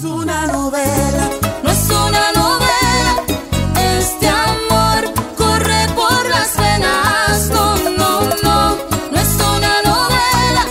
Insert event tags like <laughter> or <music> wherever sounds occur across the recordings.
es una novela, no es una novela. Este amor corre por las venas. No, no, no, no es una novela.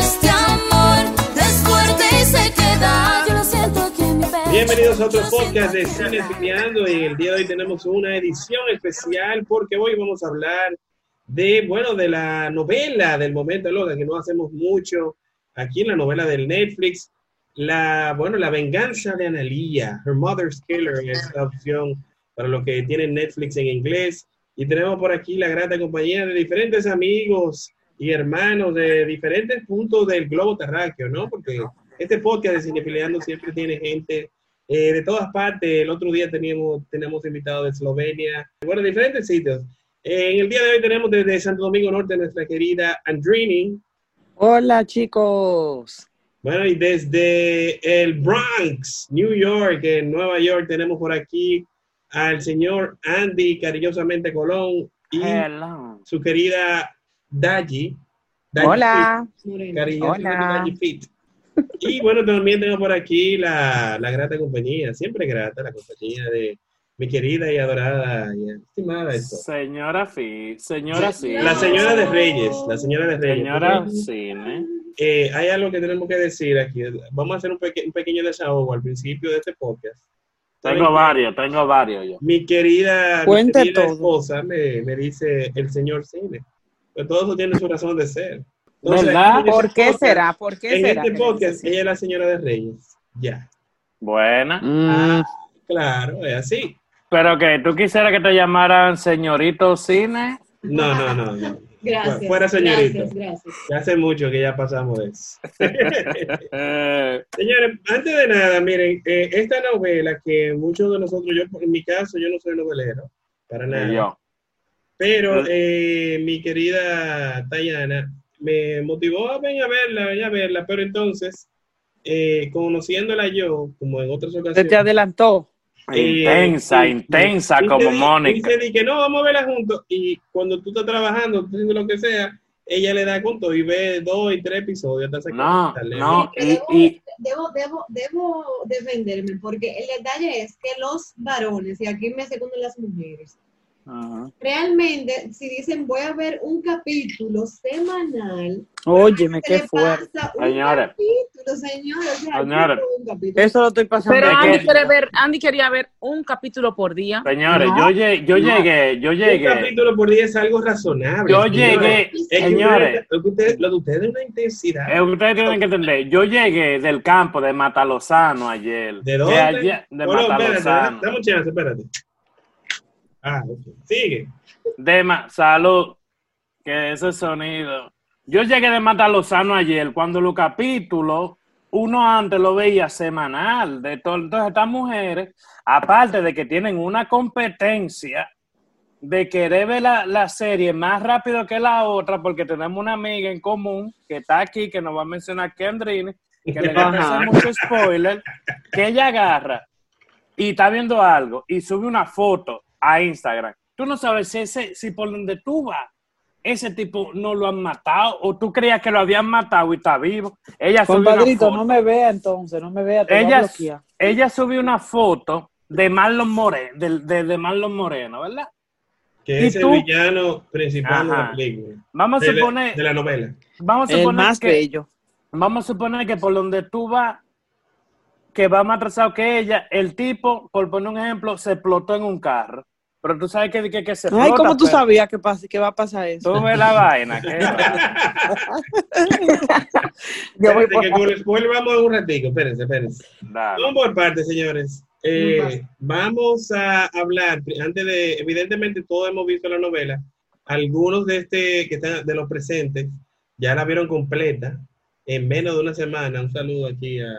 Este amor es fuerte y se queda. Yo lo siento aquí en mi pecho. Bienvenidos a otro podcast de Cine Cineando y el día de hoy tenemos una edición especial porque hoy vamos a hablar de, bueno, de la novela del momento, Loga, que no hacemos mucho aquí en la novela del Netflix. La, bueno, La venganza de Analia, Her Mother's Killer, es la opción para lo que tiene Netflix en inglés. Y tenemos por aquí la grata compañía de diferentes amigos y hermanos de diferentes puntos del globo terráqueo, ¿no? Porque este podcast de Cinefileando siempre tiene gente eh, de todas partes. El otro día teníamos, tenemos invitados de Eslovenia, bueno, diferentes sitios. Eh, en el día de hoy tenemos desde Santo Domingo Norte nuestra querida Andrini. Hola chicos. Bueno, y desde el Bronx, New York, en Nueva York, tenemos por aquí al señor Andy, cariñosamente Colón, y Hello. su querida Daji. Daji Hola. Fit, cariñosamente Hola. Daji Fit. Y bueno, también tengo por aquí la, la grata compañía, siempre grata, la compañía de mi querida y adorada y estimada esto. Señora Fi, señora sí. La señora de Reyes, la señora de Reyes. Señora Cine. Eh, hay algo que tenemos que decir aquí. Vamos a hacer un, peque- un pequeño desahogo al principio de este podcast. Tengo varios, tengo varios yo. Mi querida, mi Cuente querida todo. esposa me, me dice el señor cine. Pero todo eso tiene su razón de ser. ¿Verdad? en este ¿Por qué podcast- será? ¿Por qué En será? este podcast, ella es la señora de Reyes. Ya. Buena. Mm, Claro, es así. Pero que tú quisieras que te llamaran señorito Cine. No, no, no. no. Gracias. Fuera señorito. Gracias, gracias. Ya hace mucho que ya pasamos de eso. <laughs> <laughs> Señores, antes de nada, miren, eh, esta novela que muchos de nosotros, yo en mi caso, yo no soy novelero, para nada. yo. Pero eh, mi querida Tayana me motivó a ven a verla, ven a verla, pero entonces, eh, conociéndola yo, como en otras Se ocasiones. te adelantó. Intensa, intensa como Mónica. Dice que no, vamos a verla juntos. Y cuando tú estás trabajando, tú haciendo lo que sea, ella le da con todo y ve dos y tres episodios. hasta se No, no. Y- debo, y- debo, debo, debo defenderme porque el detalle es que los varones, y aquí me secundan las mujeres, Ajá. realmente si dicen voy a ver un capítulo semanal, Óyeme, qué fuerte. pasa un Señores. capítulo, señores. O sea, Señores. yo veo un capítulo. Eso lo estoy pasando. Pero Andy, que- quiere ver, Andy quería ver un capítulo por día. Señores, No. yo, lle- yo No. llegué, yo Un llegué. capítulo por día es algo razonable. Yo señores. llegué, Es que señores. ustedes- lo, que ustedes- lo de ustedes es una intensidad. Eh, ustedes tienen que entender, yo llegué del campo de Matalozano ayer. ¿De dónde? ayer- de Bueno, espérate, Matalozano. dame un chance, espérate. Ah. Sigue. De Ma- salud. Que ese sonido. Yo llegué de Matalozano ayer cuando los capítulos, uno antes lo veía semanal. De todo, entonces estas mujeres, aparte de que tienen una competencia de querer ver la, la serie más rápido que la otra, porque tenemos una amiga en común que está aquí, que nos va a mencionar Kendrine, que le va a hacer mucho spoiler, que ella agarra y está viendo algo y sube una foto a Instagram. Tú no sabes si, ese, si por donde tú vas, ese tipo no lo han matado o tú creías que lo habían matado y está vivo. Ella subió una Compadrito, foto. no me vea entonces, no me vea. Te voy a ella, ella subió una foto de Marlon Moreno, de, de, de Marlon Moreno, ¿verdad? Que ¿Y es el villano principal de la película. Vamos a De la, suponer, de la novela. vamos a El suponer más que, bello. vamos a suponer que por donde tú vas, que va más atrasado que ella, el tipo, por poner un ejemplo, se explotó en un carro. Pero tú sabes que, que, que se. Ay, ¿cómo tú pero- sabías que, pasa, que va a pasar eso? Tú ves la <laughs> vaina. que- <laughs> Yo voy Espérate, por- que con el spoiler vamos a un ratico. Espérense, espérense. Dale. Vamos por partes, señores. Eh, vamos a hablar, antes de, evidentemente todos hemos visto la novela, algunos de este que están de los presentes ya la vieron completa en menos de una semana. Un saludo aquí a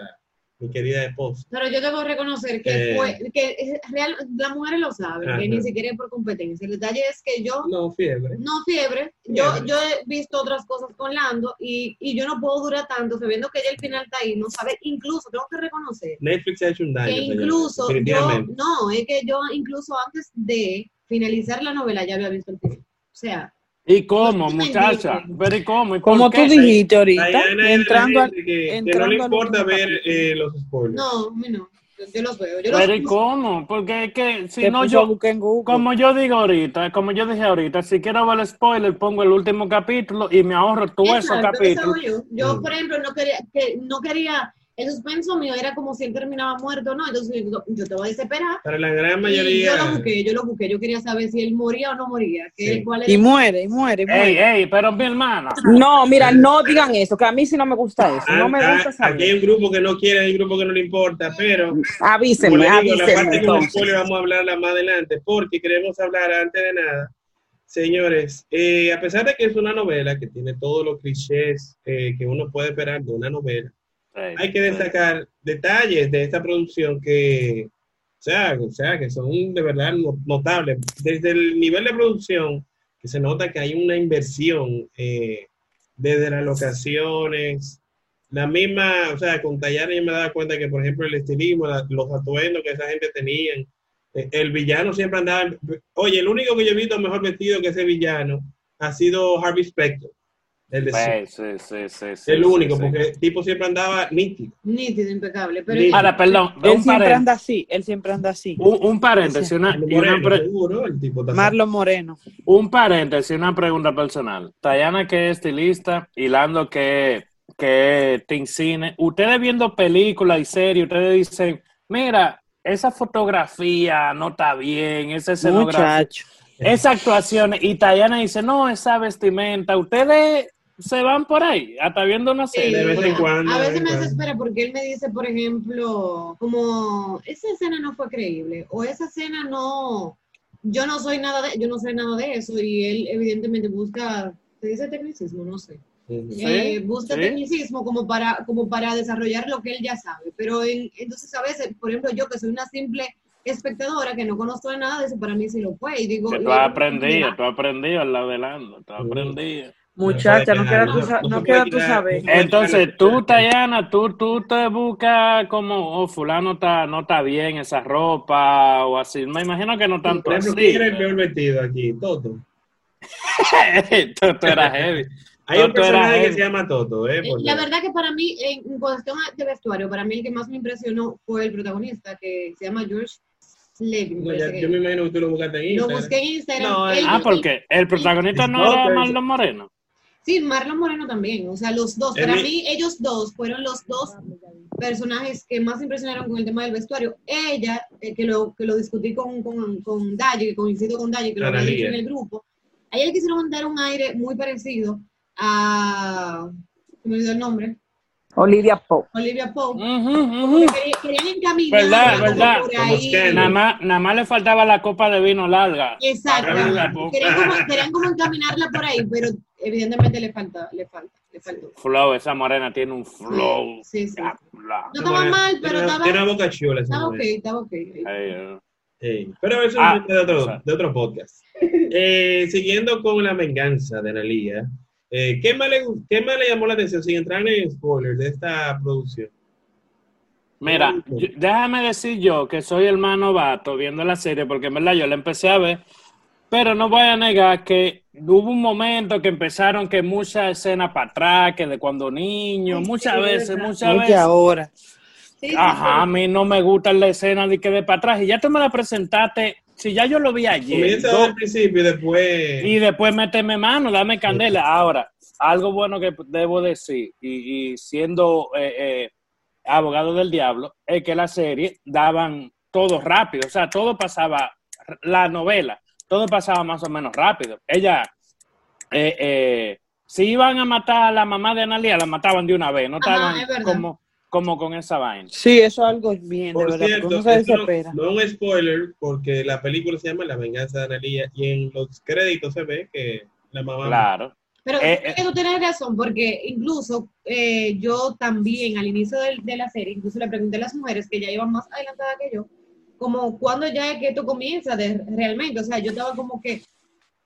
mi querida esposa. Pero yo debo reconocer que Eh. fue, que es real, las mujeres lo saben, Ajá. que ni siquiera es por competencia. El detalle es que yo No, fiebre. No, fiebre. Yo, Fiebre. yo he visto otras cosas con Lando y, y yo no puedo durar tanto sabiendo que ya el final está ahí. No sabe, incluso tengo que reconocer Netflix ha hecho un daño. que incluso yo, no, es que yo incluso antes de finalizar la novela ya había visto el final. O sea, ¿Y cómo, No, muchacha? ¿Pero y cómo? ¿Y por Como tú dijiste ahorita, Diana entrando al, gente que, que no le importa ver capítulo. eh, los spoilers. No, a mí no. Yo, los veo. Yo los ¿Pero y cómo? Porque es que si no yo... Como yo digo ahorita, como yo dije ahorita, si quiero ver el spoiler, pongo el último capítulo y me ahorro esos Exacto, capítulos. yo. Yo, Mm. por ejemplo, no quería, que, no quería, el suspenso mío era como si él terminaba muerto, ¿no? Entonces yo, yo te voy a desesperar. Para la gran Y mayoría. yo lo busqué, yo lo busqué, yo quería saber si él moría o no moría, que, Sí. cuál era Y muere, y muere, y Ey, muere. ey, pero mi hermana. No, mira, no digan eso, que a mí sí no me gusta eso. No me Ah, gusta ah, Aquí hay saber. un grupo que no quiere, hay un grupo que no le importa, pero como Avísenme, digo, la parte avísenme con spoiler vamos a hablarla más adelante, porque queremos hablar antes de nada. Señores, eh, a pesar de que es una novela que tiene todos los clichés eh, que uno puede esperar de una novela, hay que destacar detalles de esta producción que, o sea, o sea, que son de verdad no- notables. Desde el nivel de producción, que se nota que hay una inversión eh, desde las locaciones, la misma, o sea, con Tayana yo me daba cuenta que, por ejemplo, el estilismo, la- los atuendos que esa gente tenían, eh, el villano siempre andaba, oye, el único que yo he visto mejor vestido que ese villano ha sido Harvey Specter, el de sí, sí, sí, sí, el único, sí. porque el tipo siempre andaba nítido. nítido, impecable. Pero Nítido. Ahora, perdón, Él siempre paréntesis, anda así, él siempre anda así. un, un paréntesis, una, y una Moreno, pre- seguro, el tipo está- Marlon Moreno. un paréntesis, una pregunta personal. Tayana que es estilista y Lando que, que te cine. Ustedes viendo películas y series, ustedes dicen, mira, esa fotografía no está bien, esa escenografía, Muchacho. esa actuación. Y Tayana dice, no, esa vestimenta. Ustedes se van por ahí, hasta viendo una Sí, serie. de vez en cuando, A veces me desespera porque él me dice, por ejemplo, como esa escena no fue creíble o esa escena no, yo no soy nada de, yo no soy nada de eso y él evidentemente busca, se dice tecnicismo, no sé. Sí, eh, busca sí. tecnicismo como para, como para desarrollar lo que él ya sabe, pero en- entonces a veces, por ejemplo, yo que soy una simple espectadora que no conozco de nada de eso, para mí sí lo fue y digo, Que tú has aprendido, tú has aprendido al lado de Lando, tú has aprendido. Muchacha, no queda sa- no queda tú saber. Entonces tú, Tayana, tú, tú te buscas como, oh, fulano está, no está bien esa ropa o así. Me imagino que no tanto así. ¿quién era el peor vestido aquí? Toto. <laughs> Toto era heavy. <laughs> Hay un Toto personaje que heavy. se llama Toto, ¿eh? Eh, Porque- La verdad que para mí, en cuestión de vestuario, para mí el que más me impresionó fue el protagonista, que se llama George Levy. me No, parece ya- yo me imagino que tú lo buscaste en Lo Instagram. busqué en Instagram. No, Él- Ah, porque el protagonista no No, era Marlon Moreno. Sí, Marlon Moreno también. O sea, los dos. Para mí, ellos dos fueron los dos personajes que más impresionaron con el tema del vestuario. Ella, eh, que, lo, que lo discutí con, con, con Dalle, que coincido con Dalle, que lo había dicho en el grupo, a ella le quisieron dar un aire muy parecido a. me olvidó el nombre. Olivia Pope. Olivia Pope. Ujú, ujú. Querían, querían encaminar Verdad, verdad. Nada más, nada más le faltaba la copa de vino larga. Exacto. Querían como, querían como encaminarla por ahí, pero evidentemente le falta, le falta, le faltó. Flow, esa morena tiene un flow. Sí, sí. Diabla. No estaba mal, pero Tiene estaba, Tiene una boca chula esa estaba ok, estaba ok. Ey, eh. Ey, Pero eso Ah, es de otro, o sea. de otro podcast. Eh, siguiendo con la venganza de Analia, eh, ¿qué, más le, ¿qué más le llamó la atención sin entrar en spoilers de esta producción? Mira, yo- déjame decir yo que soy el más novato viendo la serie, porque en verdad yo la empecé a ver, pero no voy a negar que hubo un momento que empezaron que muchas escenas para atrás, que de cuando niño, muchas sí, veces, verdad. muchas veces. ahora. Sí, sí, Ajá, a mí no me gusta la escena de que de para atrás, y ya tú me la presentaste, si ya yo lo vi ayer, Comienza do- al principio y después... y después méteme mano, dame candela. Ahora, algo bueno que debo decir, y, y siendo eh, eh, abogado del diablo, es que la serie daban todo rápido, o sea, todo pasaba, la novela, todo pasaba más o menos rápido. Ella, eh, eh, si iban a matar a la mamá de Analia, la mataban de una vez, no Ajá, estaban es como, como con esa vaina. Sí, eso es algo bien, de Por verdad, porque cierto, se no, no es un spoiler porque la película se llama La venganza de Analia y en los créditos se ve que la mamá... Claro. Pero Eh, es que tú tienes razón, porque incluso eh, yo también al inicio del- de, la serie, incluso le pregunté a las mujeres que ya iban más adelantadas que yo, como cuándo ya es que esto comienza de, realmente, o sea, yo estaba como que,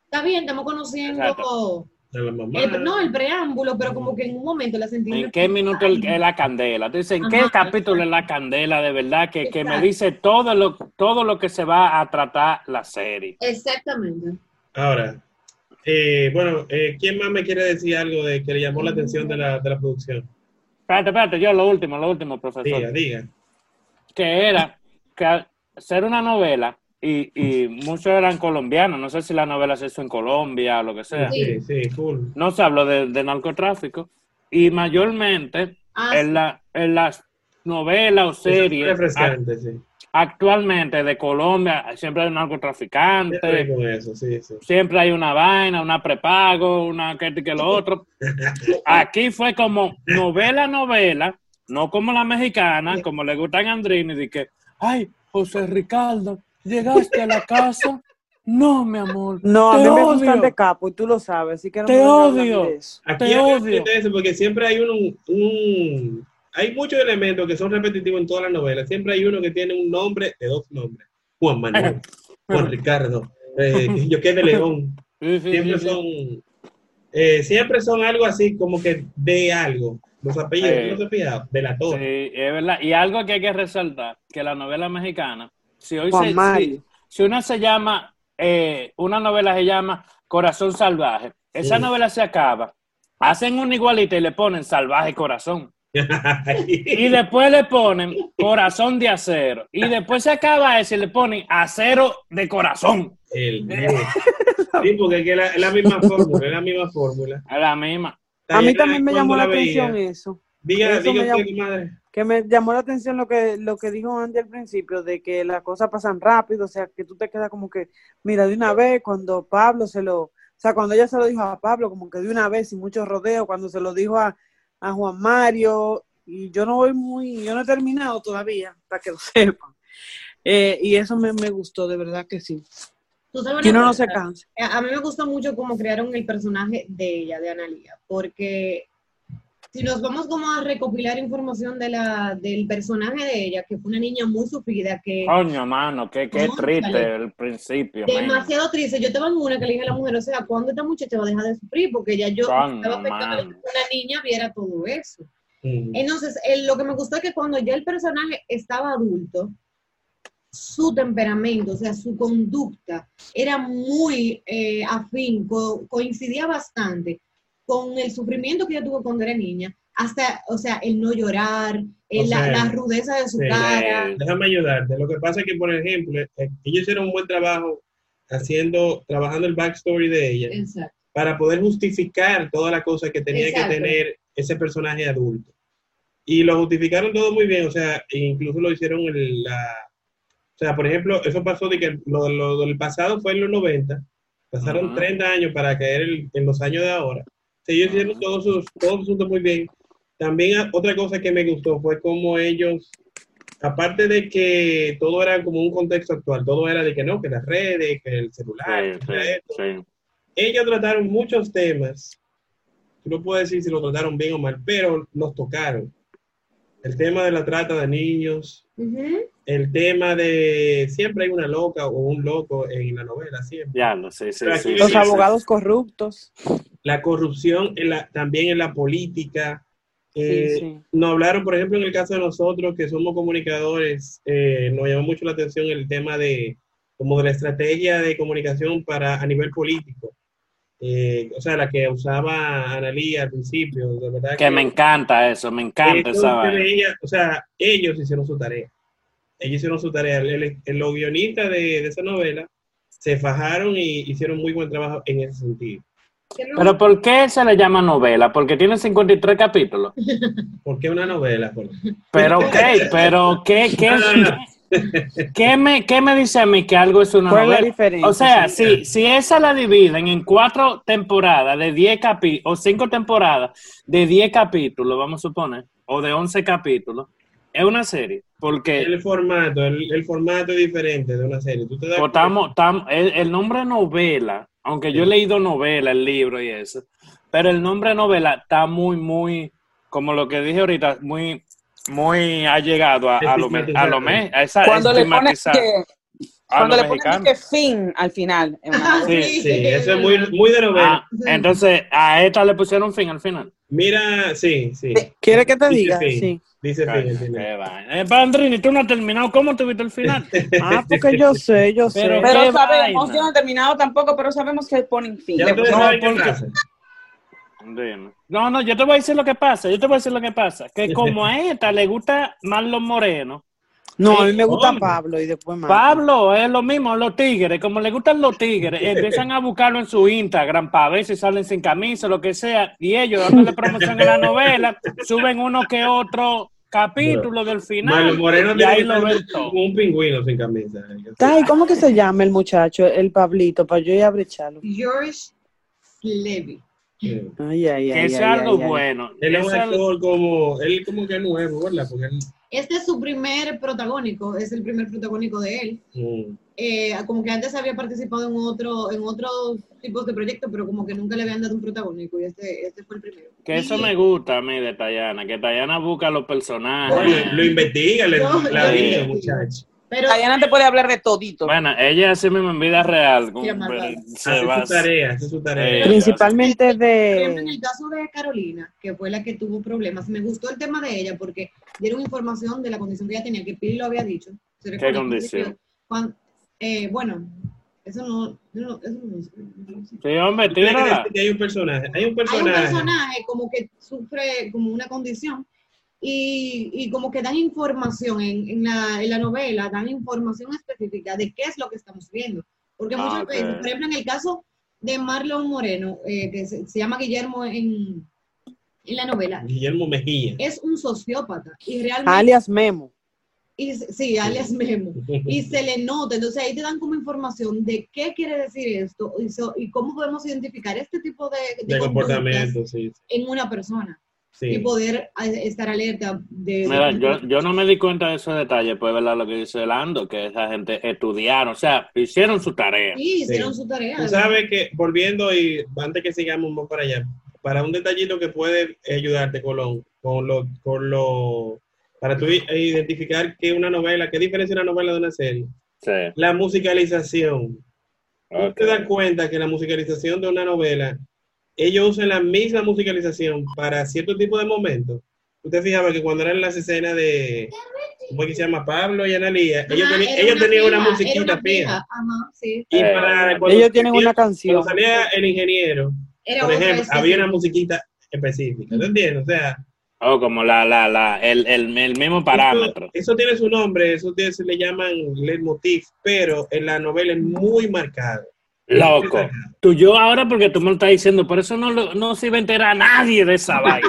está bien, estamos conociendo Exacto. A la mamá. el, no, el preámbulo, pero como que en un momento la sentí. ¿En qué minuto el- es la candela? Tú dices, ¿en qué capítulo es la candela de verdad? Que, que me dice todo lo, todo lo que se va a tratar la serie. Exactamente. Ahora, Eh, bueno, eh, ¿quién más me quiere decir algo de que le llamó la atención de la, de la producción? Espérate, espérate, yo lo último, lo último, profesor. Diga, diga. que era que ser una novela y, y muchos eran colombianos, no sé si la novela se hizo en Colombia o lo que sea, Sí, sí, cool. no se habló de, de narcotráfico y mayormente Ah, en, la, en las novelas o es series sí. actualmente de Colombia siempre hay un Siempre narcotraficante, con eso, sí, sí. siempre hay una vaina, una prepago, una que, que lo <laughs> otro. Aquí fue como novela, novela, no como la mexicana, como le gustan a Andrini, de que, ay, José Ricardo, llegaste a la casa. No, mi amor. No, a mí me odio. gustan de capo y tú lo sabes, así que no Te me odio. de eso. Aquí Te hay odio. eso porque siempre hay un, un- hay muchos elementos que son repetitivos en todas las novelas. Siempre hay uno que tiene un nombre de dos nombres. Juan Manuel, <laughs> Juan Ricardo, eh, <laughs> yo que de León. Siempre son, eh, siempre son algo así como que de algo. Los apellidos. De la torre. Sí, es verdad. Y algo que hay que resaltar, que la novela mexicana, si hoy Juan se, Mario. si, si una se llama, eh, una novela se llama Corazón Salvaje, esa Sí. novela se acaba, hacen una igualita y le ponen Salvaje Corazón. <laughs> Y después le ponen Corazón de Acero. Y después se acaba ese y le ponen Acero de Corazón. El- <laughs> sí, porque es que la- es la misma fórmula, es la misma fórmula. Es la misma. A mí también me llamó la atención eso. Diga, eso diga usted, llamó- madre. Que me llamó la atención lo que, lo que dijo Andy al principio, de que las cosas pasan rápido, o sea, que tú te quedas como que, mira, de una vez, cuando Pablo se lo, o sea, cuando ella se lo dijo a Pablo, como que de una vez, sin mucho rodeo, cuando se lo dijo a, a Juan Mario, y yo no voy muy, yo no he terminado todavía, para que lo <laughs> sepan. Eh, y eso me, me gustó, de verdad que sí. Que no cosa, se canse. A a mí me gusta mucho cómo crearon el personaje de ella, de Analia, porque si nos vamos como a recopilar información de la, del personaje de ella, que fue una niña muy sufrida, que Coño, mano, qué, qué triste el principio. man. demasiado triste. Yo estaba en una que le dije a la mujer, o sea, ¿cuándo esta muchacha va a dejar de sufrir? Porque ya yo Coño, estaba pensando que una niña viera todo eso. Mm. Entonces, el- lo que me gustó es que cuando ya el personaje estaba adulto, su temperamento, o sea, su conducta era muy eh, afín, co- coincidía bastante con el sufrimiento que ella tuvo cuando era niña, hasta, o sea, el no llorar, el- O la, rudeza de su sí, cara. Eh, Déjame ayudarte. Lo que pasa es que, por ejemplo, eh, ellos hicieron un buen trabajo haciendo, trabajando el backstory de ella Exacto. para poder justificar toda la cosa que tenía Exacto. que tener ese personaje adulto. Y lo justificaron todo muy bien, o sea, e incluso lo hicieron en la... O sea, por ejemplo, eso pasó de que lo, lo del pasado fue en los 90, pasaron Ujú. 30 años para caer el- en los años de ahora. Ellos hicieron todos sus, todos asuntos muy bien. También a- otra cosa que me gustó fue como ellos, aparte de que todo era como un contexto actual, todo era de que no, que las redes, que el celular, sí, que sí, esto. sí. ellos trataron muchos temas. No puedes decir si lo trataron bien o mal, pero los tocaron. El tema de la trata de niños, Ujú. El tema de siempre hay una loca o un loco en la novela, siempre. Ya, no, sí, sí, sí, Los sí, sí. abogados corruptos. La corrupción en la, también en la política. Eh, Sí, sí. Nos hablaron, por ejemplo, en el caso de nosotros que somos comunicadores, eh, nos llamó mucho la atención el tema de como de la estrategia de comunicación para a nivel político. Eh, o sea, la que usaba Analía al principio, de verdad Que me encanta eso, me encanta eso esa vaina. o sea, ellos hicieron su tarea. Ellos hicieron su tarea. El, el- los guionistas de, de esa novela se fajaron y hicieron muy buen trabajo en ese sentido. Pero ¿por qué se le llama novela? Porque tiene 53 capítulos. ¿Por qué una novela? Por- Pero ok, <laughs> pero ¿qué, qué, No, no, no. qué me, qué me dice a mí que algo es una ¿Cuál es la novela? diferencia? O sea, Sí. si, si esa la dividen en cuatro temporadas de 10 capítulos, o cinco temporadas de 10 capítulos, vamos a suponer, o de 11 capítulos, es una serie. Porque El formato, el, el formato es diferente de una serie. ¿Tú te das estamos- tam- el, el nombre novela, aunque yo he leído novela, el libro y eso, pero el nombre novela está muy, muy, como lo que dije ahorita, muy, muy allegado a, a lo, a lo me- a esa Cuando le pones que, cuando le pones que fin al final. Sí, Sí, eso es muy, muy de novela. Ah, entonces a esta le pusieron fin al final. Mira, sí, sí. ¿Quieres que te diga? fin. Sí. Dice vaina. Eh, Pandrini, tú no has terminado. ¿Cómo tuviste el final? <laughs> Ah, porque yo sé, yo sé. Pero- Pero sabemos, yo no he terminado tampoco, pero sabemos que ponen fin. Ya ustedes saben qué. Dime. No, no, yo te voy a decir lo que pasa. Yo te voy a decir lo que pasa. Que <laughs> como a esta le gusta más los morenos, No, a mí me gusta hombre. Pablo y después más. Pablo es lo mismo, los tigres, como le gustan los tigres, <laughs> empiezan a buscarlo en su Instagram para ver si salen sin camisa, lo que sea, y ellos dándole promoción a la novela, suben uno que otro capítulo del Malo final, Moreno y ahí lo ven todo. como un pingüino sin camisa. Ay, ¿cómo que se llama el muchacho, el Pablito, para yo ir a brecharlo? George Levy. Sí. Ay, ay, Que ay. es ay, algo ay, ay. bueno. Él es un actor como, él como que es nuevo, ¿verdad? Porque él, Este es su primer protagónico, es el primer protagónico de él. mm, Eh, como que antes había participado en otro, en otros tipos de proyectos, pero como que nunca le habían dado un protagónico y este, este fue el primero. Que eso Y- me gusta a mí de Tayana, que Tayana busca los personajes. lo, lo investiga, le No, la vida, muchacho. Pero Diana te puede hablar de todito. Bueno, ella así mismo en vida real. Qué se Hace va- su tarea, hace su tarea. Eh, Principalmente Por ejemplo, en de... el caso de Carolina, que fue la que tuvo problemas, me gustó el tema de ella porque dieron información de la condición que ella tenía, que Pili lo había dicho. ¿Se recuerda? condición? Cuan- eh, bueno, eso no, no, eso no. Sí, hombre, tírala. decir que hay un personaje, hay un Hay un personaje. personaje como que sufre como una condición y, y como que dan información en, en, la, en la novela, dan información específica de qué es lo que estamos viendo. Porque Ah, muchas ok. veces, por ejemplo, en el caso de Marlon Moreno, eh, que se, se llama Guillermo en, en la novela, Guillermo Mejía. es un sociópata y realmente, alias Memo. y, sí, alias Memo, <laughs> y se le nota, entonces ahí te dan como información de qué quiere decir esto y, so- y cómo podemos identificar este tipo de, de comportamiento, sí. en una persona y poder estar alerta de... Mira, de- yo, yo no me di cuenta de esos detalles, pues, ¿verdad? Lo que dice Lando, que esa gente estudiaron, o sea, hicieron su tarea. Sí, hicieron Sí. su tarea. Tú sabes que, volviendo y antes que sigamos más para allá, para un detallito que puede ayudarte lo, con lo, con lo, para tú identificar que una novela, qué diferencia una novela de una serie. Sí. La musicalización. Tú Ok. te das cuenta que la musicalización de una novela, ellos usan la misma musicalización para cierto tipo de momentos. Usted fijaba que cuando eran las escenas de, ¿cómo es que se llama? Pablo y Analía, ellos, era ellos tenían una fija, era musiquita una fija. Ajá, sí. Y Eh, para cuando, Ellos tienen una canción. cuando salía el ingeniero, Era por ejemplo, había una musiquita específica, ¿te entiendes? O sea, O como la, la, la, el, el, el mismo parámetro. Eso, eso tiene su nombre, eso tiene- se le llaman leitmotiv, pero en la novela es muy marcado. Loco. <laughs> Tú yo ahora porque tú me lo estás diciendo, por eso no, lo- no se iba a enterar nadie de esa vaina.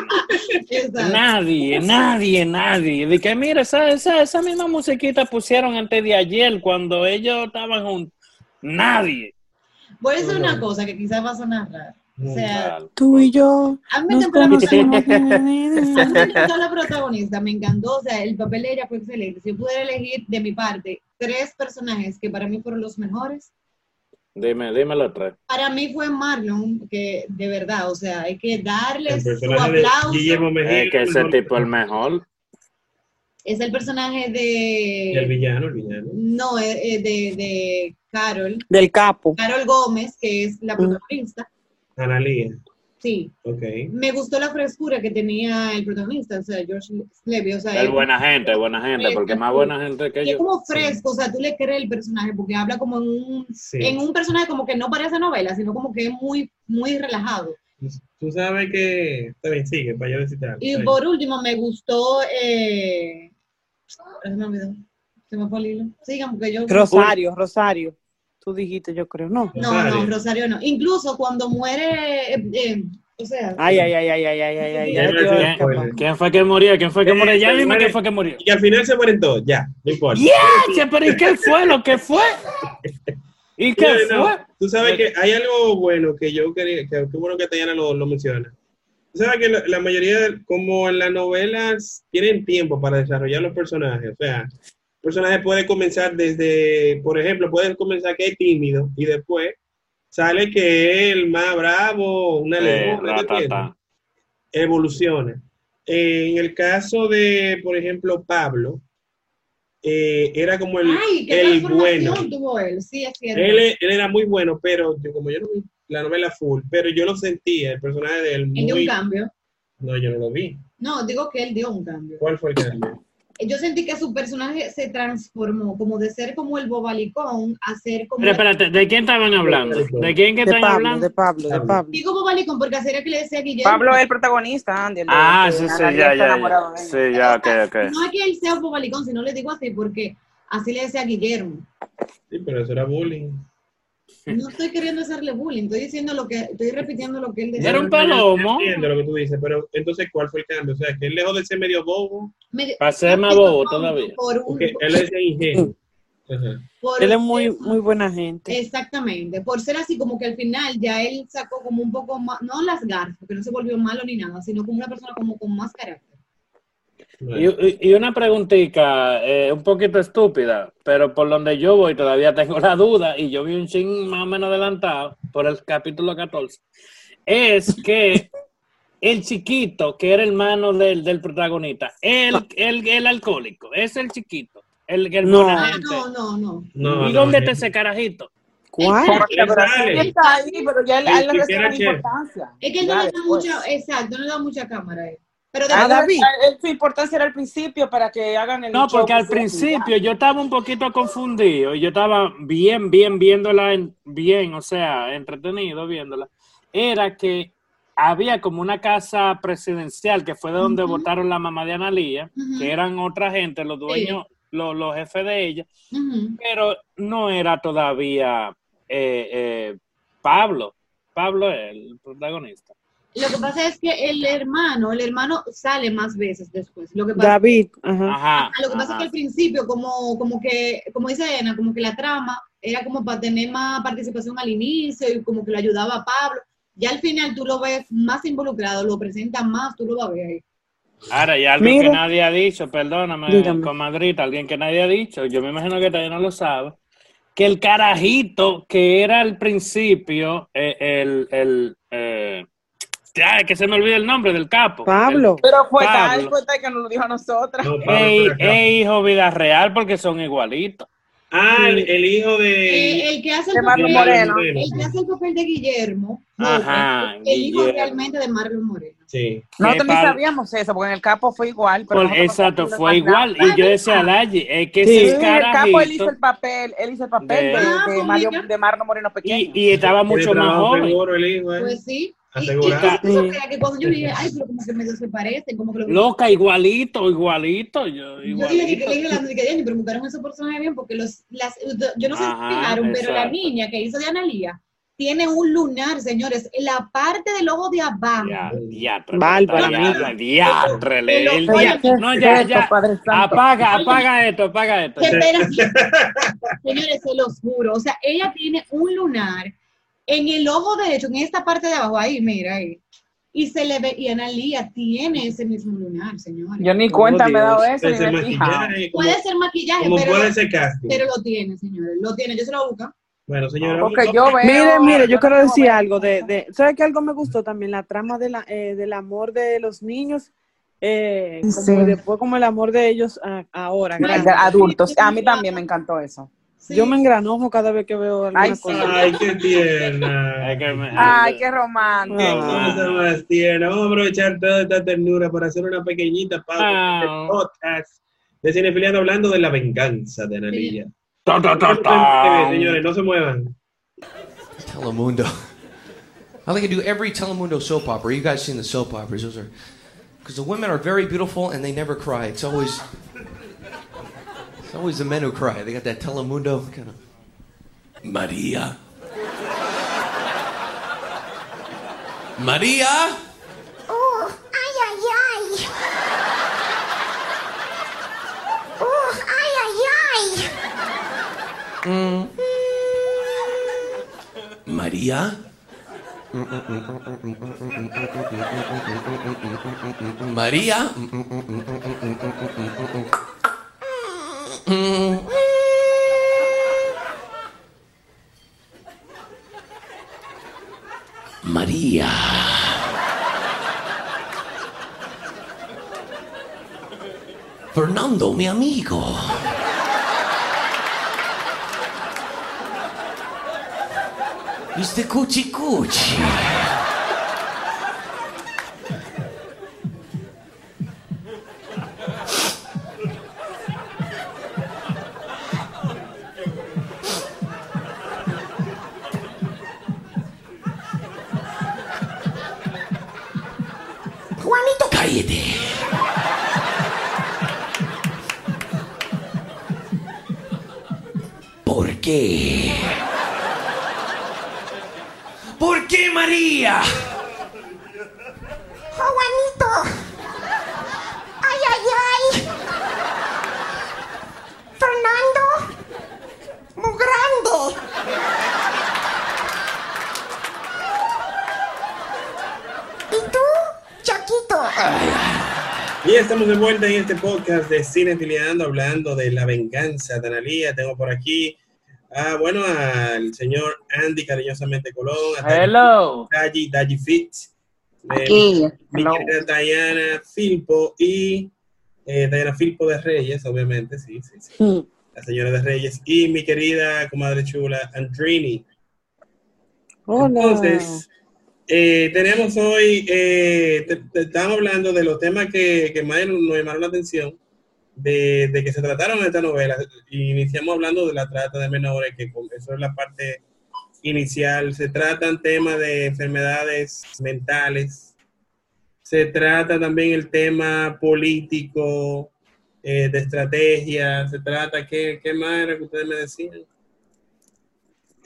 Nadie, nadie, nadie. De que mira, esa, esa, esa misma musiquita pusieron antes de ayer cuando ellos estaban juntos. Nadie. Voy a decir una cosa que quizás va a sonar rara. O sea, Tú y yo a mí me nos encantó la conocimos. protagonista. A mí me encantó la protagonista, me encantó. O sea, el papel de ella fue excelente. Si yo pudiera elegir de mi parte tres personajes que para mí fueron los mejores, Dime, dímelo tres. para mí fue Marlon, que de verdad, o sea, hay que darle su de aplauso. Guillermo Mejía. Es que ese tipo es el mejor. Es el personaje y el de. villano, el villano. No, eh, eh, de, de Carol. Del capo. Carol Gómez, que es la protagonista. Analía, Sí, ok. me gustó la frescura que tenía el protagonista, o sea, George Levy, o sea, Es buena gente, es buena gente, porque más buena gente que y es yo. como fresco, o sea, tú le crees el personaje porque habla como en un, Sí. en un personaje como que no parece novela, sino como que es muy, muy relajado. Tú sabes que. Está bien, sigue, para yo decirte algo. Y por último, me gustó, eh, se me olvidó, se me fue el hilo. Sigan, porque yo... Rosario, Rosario. Tú dijiste, yo creo, no. No, no, Rosario no. Incluso cuando muere, eh, eh, o sea, Ay, ay, ay, ay, ay, ay, ay, ay, Ya escapar. spoiler. ¿Quién fue que murió? ¿Quién fue que Eh, murió? Ya dime muere. quién fue que murió. Y al final se mueren todos, ya, no importa. ¡Yeah! ¿Pero y qué fue lo que fue? ¿Y qué no, fue? Tú sabes que hay algo bueno que yo quería, que qué bueno que Tayana lo, lo menciona. Tú sabes que la, la mayoría, como en las novelas, tienen tiempo para desarrollar los personajes. O sea, personaje puede comenzar desde, por ejemplo, puede comenzar que es tímido y después sale que es el más bravo, una Eh, evoluciona. En el caso de, por ejemplo, Pablo, eh, era como el, ay, qué el bueno. tuvo él, sí, es cierto. Él, él era muy bueno, pero yo, como yo no vi la novela full, pero yo lo sentía, el personaje de él un cambio. No, yo no lo vi. No, digo que él dio un cambio. ¿Cuál fue el cambio? Yo sentí que su personaje se transformó, como de ser como el bobalicón a ser como... Pero espérate, ¿de quién estaban hablando? ¿De quién que De están Pablo, hablando? de Pablo, de Pablo. Pablo. Digo bobalicón porque así era que le decía a Guillermo. Pablo es el protagonista, Andy. el Ah, que sí, sí, ya, ya, ya. Sí, ya, ok, ok. No es que él sea bobalicón, sino le digo así porque así le decía a Guillermo. Sí, pero eso era bullying. No estoy queriendo hacerle bullying, estoy diciendo lo que, estoy repitiendo lo que él decía. Era un palomo. Entiendo lo que tú dices, pero entonces, ¿cuál fue el cambio? O sea, que él dejó de ser medio bobo, Me- Para ser más bobo todavía. Por un, porque él decía ingenuo. Por Él es muy, muy buena gente. Exactamente, por ser así como que al final ya él sacó como un poco más, no las garras, porque no se volvió malo ni nada, sino como una persona como con más carácter. Y, una preguntita, eh, un poquito estúpida, pero por donde yo voy todavía tengo la duda y yo vi un ching más o menos adelantado por el capítulo 14. Es que el chiquito, que era hermano del, del protagonista, el, el, el alcohólico, es el chiquito, el, el No. Ah, no, no, no. No, ¿Y no, dónde no. está ese carajito? ¿Cuál? Pero está ahí, pero ya él, él le importancia. Es que él Ya no le da mucha, exacto, no le da mucha cámara a él. Pero A después- David. Su importancia era al principio para que hagan el No, porque que al principio yo estaba un poquito confundido y yo estaba bien, bien viéndola, en- bien, o sea, entretenido viéndola. Era que había como una casa presidencial que fue de donde votaron la mamá de Analía, Ujú. que eran otra gente, los dueños, los, los jefes de ella, pero no era todavía eh, eh, Pablo. Pablo es el protagonista. Lo que pasa es que el hermano, el hermano sale más veces después. Lo que pasa, David, ajá. Ajá. Lo que pasa es que al principio, como, como que, como dice Ana, como que la trama era como para tener más participación al inicio y como que lo ayudaba a Pablo. Ya al final tú lo ves más involucrado, lo presenta más, tú lo vas a ver ahí. Ahora, y algo Mira. que nadie ha dicho, perdóname, Dígame. comadrita, alguien que nadie ha dicho, yo me imagino que todavía no lo sabe, que el carajito que era al principio, eh, el, el, ya, que se me olvida el nombre del capo. Pablo. Pero fue Pablo. tal, fue tal que nos lo dijo a nosotras. No, Ey, ey, hijo vida real, porque son igualitos. Ah, el, el hijo de. Eh, el que hace el De Marlon papel, Moreno. el que hace el papel de Guillermo, Ajá, el hijo realmente de Marlon Moreno. Sí. Nosotros ni Pablo- sabíamos eso, porque en el capo fue igual. Pero Por- nosotros exacto, fue igual. Y yo decía, Laye, es que Sí, Sí, ese en el capo él hizo el papel, él hizo el papel De- de, Ah, de, Mario, de Marno Moreno pequeño. Y, y estaba mucho más joven. seguro el hijo, ¿eh? Pues sí. Y, y Sí. supieras que cuando yo dije, ay, pero como que medio se parecen, como que lo Loca, igualito, igualito. Yo, Yo dije que igualito. le dije la que Jenny, pero buscaron esos personajes bien porque los, las, yo no sé si Ajá, fijaron, pero la niña que hizo de Analía tiene un lunar, señores, en la parte del ojo de abajo. Ya, diatre, Bárbara, diatre, el No, ya, ya. Apaga, apaga esto, apaga esto. Señores, se los juro. O sea, ella tiene un lunar en el ojo derecho, en esta parte de abajo, ahí, mira ahí. Y se le ve, y Analía tiene ese mismo lunar, señores. Yo ni cuenta Oh, me he dado eso, ni maquillaje, como, Puede ser maquillaje, como pero, puede ser casting. pero lo tiene, señores. Lo tiene. Yo se lo busco. Bueno, señora. Porque yo veo. Mire, mire, yo quiero decir algo de, de ¿sabe que algo me gustó también? La trama de la, eh, del amor de los niños, eh, como Sí. después como el amor de ellos a- ahora. Adultos. A mí también me encantó eso. Sí. Yo me engranojo cada vez que veo alguna Ay, sí. Ay, qué tierna. Es que Ay, qué Qué romántico. Ah. cosa más tierna. Vamos a aprovechar toda esta ternura para hacer una pequeñita pausa Ah. en podcast de Cinefiliando hablando de la venganza de Analia. Ta, ta, ta, ta. Señores, no se muevan. Telemundo. I like to do every Telemundo soap opera. You guys seen the soap operas? Those are because the women are very beautiful and they never cry. It's always it's always the men who cry. They got that Telemundo kind of Maria. Maria. Oh, ay, ay, ay. Oh, ay, ay, ay. Maria. Maria. Hum. Maria. Fernando, meu amigo. Este cuchi cuchi. Este podcast de Cine Filiando, hablando de la venganza de Analia. Tengo por aquí, ah, bueno, al señor Andy, cariñosamente Colón, a Hello. Daji, Daji Fit, eh, Aquí. mi querida Diana Filpo y eh, Diana Filpo de Reyes, obviamente, sí, sí, sí. Mm. La señora de Reyes y mi querida comadre chula, Andrini. Hola. Entonces, eh, tenemos hoy, eh, te- te- estamos hablando de los temas que, que más nos llamaron la atención, de, de que se trataron en esta novela. Iniciamos hablando de la trata de menores, que eso es la parte inicial. Se tratan temas de enfermedades mentales. Se trata también el tema político, eh, de estrategia. Se trata, ¿qué, qué más era que ustedes me decían?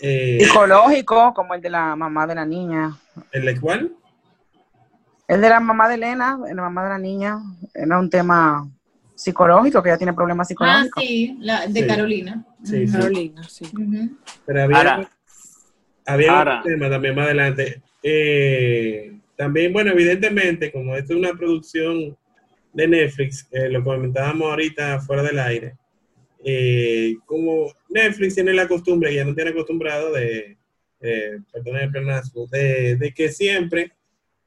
Eh, Psicológico, como el de la mamá de la niña. ¿El de cuál? El de la mamá de Elena, la mamá de la niña, era un tema psicológico, que ella tiene problemas Ah, psicológicos. sí, la, de Sí. Carolina. Sí, sí. Carolina, sí. Pero había, había otro tema también más adelante. Eh, también, bueno, evidentemente, como esto es una producción de Netflix, eh, lo comentábamos ahorita fuera del aire, eh, como Netflix tiene la costumbre, ya no tiene acostumbrado de, eh, perdón el pleonasmo, de, de que siempre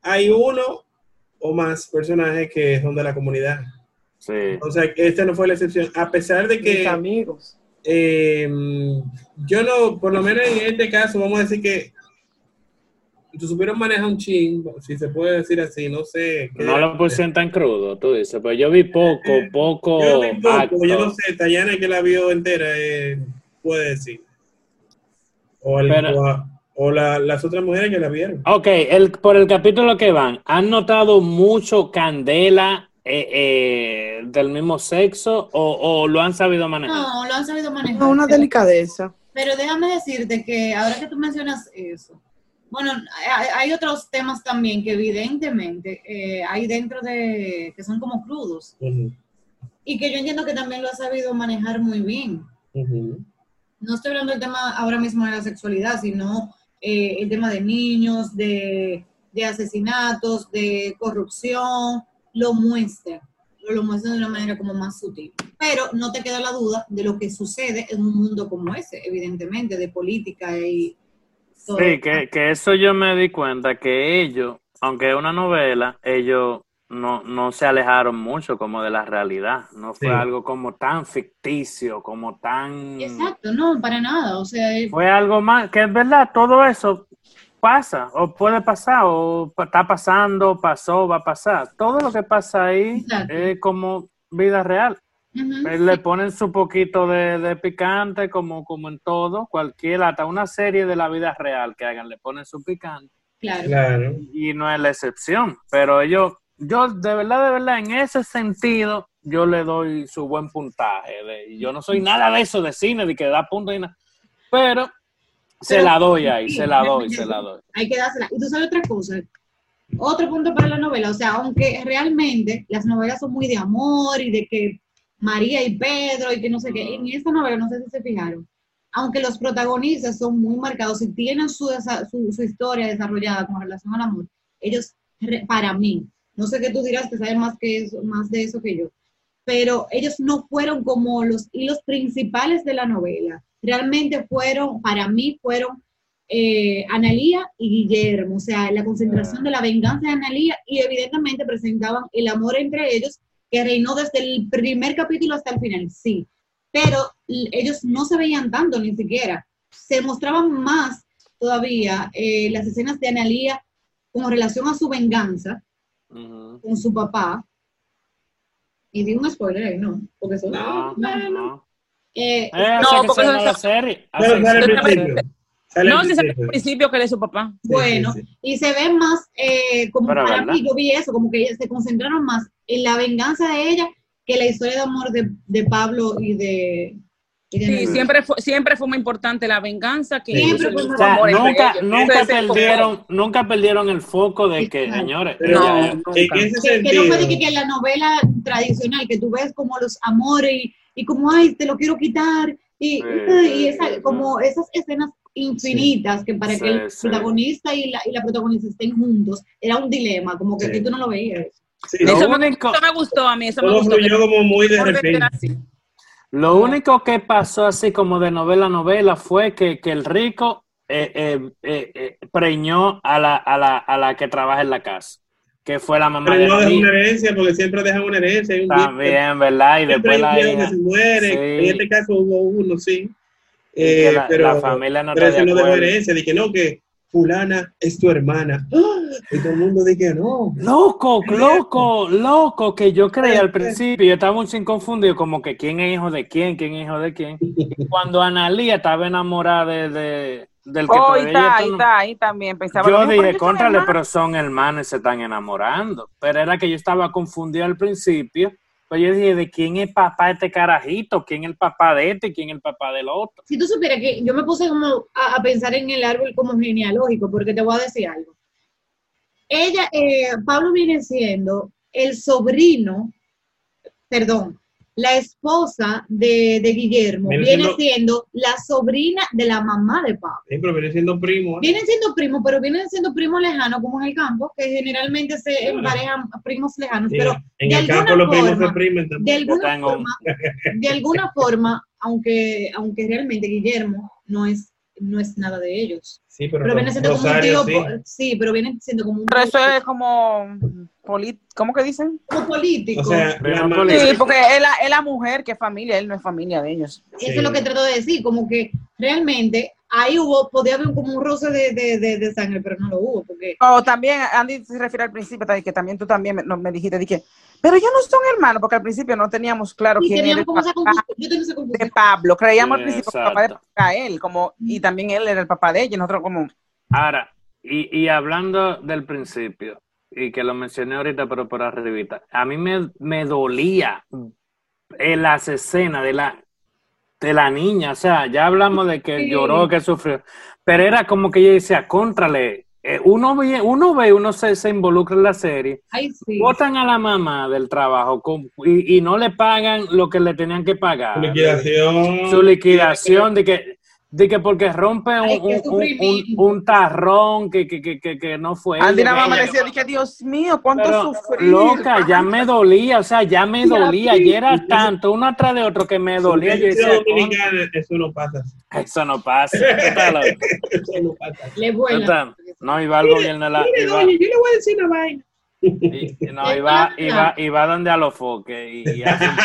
hay uno o más personajes que son de la comunidad. Sí. O sea, que esta no fue la excepción, a pesar de que... Mis amigos. Eh, yo no, por lo menos en este caso, vamos a decir que tú supieron manejar un ching, si se puede decir así, no sé. qué No lo pusieron tan crudo, tú dices, pero yo vi poco, poco. Yo, vi poco, acto. yo no sé, Tayana que la vio entera eh, puede decir. O, el- Pero- o a- o la- las otras mujeres que la vieron. Ok, el, por el capítulo que van, ¿han notado mucho candela eh, eh, del mismo sexo o, o lo han sabido manejar? No, lo han sabido manejar. No, una delicadeza. Pero déjame decirte que ahora que tú mencionas eso, bueno, hay, hay otros temas también que evidentemente eh, hay dentro de, que son como crudos, y que yo entiendo que también lo ha sabido manejar muy bien. No estoy hablando del tema ahora mismo de la sexualidad, sino eh, el tema de niños, de, de asesinatos, de corrupción, lo muestra, lo muestra de una manera como más sutil. Pero no te queda la duda de lo que sucede en un mundo como ese, evidentemente, de política y. Sí, que, que eso yo me di cuenta que ellos, aunque es una novela, ellos no, no se alejaron mucho como de la realidad. No fue Sí. algo como tan ficticio, como tan... Exacto, no, para nada. O sea, es- Fue algo más, que es verdad, todo eso pasa, o puede pasar, o está pasando, pasó, va a pasar. Todo lo que pasa ahí Exacto. es como vida real. Eh, Le ponen su poquito de, de picante, como, como en todo, cualquier, hasta una serie de la vida real que hagan, le ponen su picante, claro. Claro. y no es la excepción. Pero ellos, yo de verdad, de verdad, en ese sentido, yo le doy su buen puntaje. de- yo no soy nada de eso de cine, de que da punto y nada, pero se la doy ahí, sí, se la doy, se la doy. hay que dársela. Y tú sabes otra cosa, otro punto para la novela, o sea, aunque realmente las novelas son muy de amor y de que María y Pedro y que no sé qué, en esta novela, no sé si se fijaron, aunque los protagonistas son muy marcados y tienen su, su, su historia desarrollada con relación al amor, ellos, para mí, no sé qué tú dirás que sabes más, que eso, más de eso que yo, pero ellos no fueron como los hilos principales de la novela, realmente fueron, para mí, fueron eh, Analía y Guillermo, o sea, la concentración de la venganza de Analía y evidentemente presentaban el amor entre ellos que reinó desde el primer capítulo hasta el final, sí, pero ellos no se veían tanto ni siquiera, se mostraban más todavía eh, las escenas de Analía con relación a su venganza Ujú. con su papá, y di un spoiler ahí, ¿no? Porque eso No, no. Eh, Eh, No, porque llama la serie. Pero que sale se No, sabe al principio. que él es su papá. Sí, Bueno, sí, sí. y se ve más, eh, como para ¿verdad? mí, yo vi eso, como que se concentraron más en la venganza de ella que la historia de amor de, de Pablo y de... y de Sí, siempre fue, siempre fue muy importante la venganza que Siempre fue O sea, nunca, nunca perdieron, nunca perdieron el foco de que, Exacto. señores, Pero No, ella- en ese que, que no fue de que, que la novela tradicional, que tú ves como los amores y, y como, ay, te lo quiero quitar, y, Sí, y esa- sí, como esas escenas infinitas que para Sí, que el sí. protagonista y la, y la protagonista estén juntos, era un dilema, como que Sí. aquí tú no lo veías. sí, Lo Eso, me, único- eso me gustó a mí, eso me gustó. fluyó como muy de repente. Lo único que pasó así como de novela a novela fue que, que el rico eh, eh, eh, eh, preñó a la, a, la, a la que trabaja en la casa, que fue la mamá Pero de no la dejan una herencia porque siempre dejan una herencia. hay un. También, ¿verdad? Y Siempre después hay la un hija. que se muere. Sí. En este caso hubo uno, sí. Y que Eh, la, pero, la familia no pero de no herencia. Dije, no, que fulana es tu hermana. ¡Ah! Y todo el mundo dije, no. Loco, loco, loco, que yo creía al principio, yo estaba un sin confundido, como que quién es hijo de quién, quién es hijo de quién. Cuando Analía estaba enamorada de, de- del que Oh, está, está, también. Pensaba Yo dije, contrale, pero son hermanos y se están enamorando. Pero era que yo estaba confundido al principio. Pues yo dije, ¿de quién es papá este carajito? ¿Quién es el papá de este? ¿Quién es el papá del otro? Si tú supieras que yo me puse como a, a pensar en el árbol como genealógico, porque te voy a decir algo. Ella, eh, Pablo viene siendo el sobrino, perdón, la esposa de, de Guillermo, Viene viene siendo- siendo la sobrina de la mamá de Pablo. Sí, pero viene siendo primo. ¿eh? Vienen siendo primos, pero vienen siendo primos lejanos, como en el campo, que generalmente se emparejan primos lejanos, Sí, pero en de el campo alguna los primos forma- se primen de alguna forma, de alguna forma, aunque, aunque realmente Guillermo no es, no es nada de ellos. Sí, pero, Pero viene siendo como un tío, sí. sí, pero viene siendo como un Pero eso es como, ¿cómo que dicen? como político. O sea. Sí, porque es la, es la mujer que es familia, él no es familia de ellos. Eso sí. es lo que trato de decir, como que realmente ahí hubo, podía haber como un roce de, de, de, de sangre, pero no lo hubo, porque O también, Andy se refiere al principio, que también tú también me, no, me dijiste, dije, pero ellos no son hermanos, porque al principio no teníamos claro y quién era teníamos el como esa papá confusión. Yo tengo esa de. Pablo. Creíamos al principio que el papá de él, como, y también él era el papá de ella, y nosotros como, Ahora, y, y hablando del principio, y que lo mencioné ahorita, pero por arribita, a mí me, me dolía en las escenas de la, de la niña, o sea, ya hablamos de que Sí. lloró, que sufrió, pero era como que ella decía, contrale, eh, uno, ve, uno ve, uno se, se involucra en la serie, Ay, sí. votan a la mamá del trabajo con- y, y no le pagan lo que le tenían que pagar. Su liquidación. Su liquidación de que, de que porque rompe un, Ay, un- un- sufrimiento. un- un tarrón que, que, que, que, que no fue. Andy nada más decía, dije, Dios mío, cuánto Pero, sufrir. loca, ya me dolía, o sea, ya me Ya, dolía. Y era tanto, uno atrás de otro, que me dolía. Yo decía, eso no pasa. así. "Coño, eso no pasa. Eso no pasa. <laughs> Le ¿Tú vuela. No, iba al gobierno de la. Mire, Iba, doña, yo le voy a decir una vaina. Y- no, iba, iba, iba donde a los foques y, y hace un.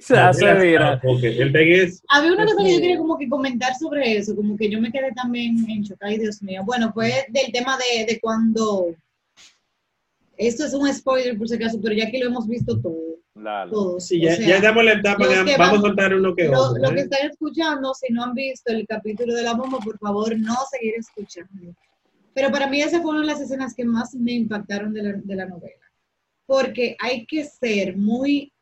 Se hace viral. Había una cosa que yo quería como que comentar sobre eso, como que yo me quedé también en shock, ay Dios mío. Bueno, fue del tema de, de cuando, esto es un spoiler por si acaso, pero ya aquí lo hemos visto todo, Todos. Sí, o ya, sea, ya estamos en la etapa los que que vamos van- a soltar uno que lo, otro. lo que ¿eh? están escuchando, si no han visto el capítulo de la bomba, por favor, no seguir escuchando. Pero para mí esas fueron las escenas que más me impactaron de la, de la novela. Porque hay que ser muy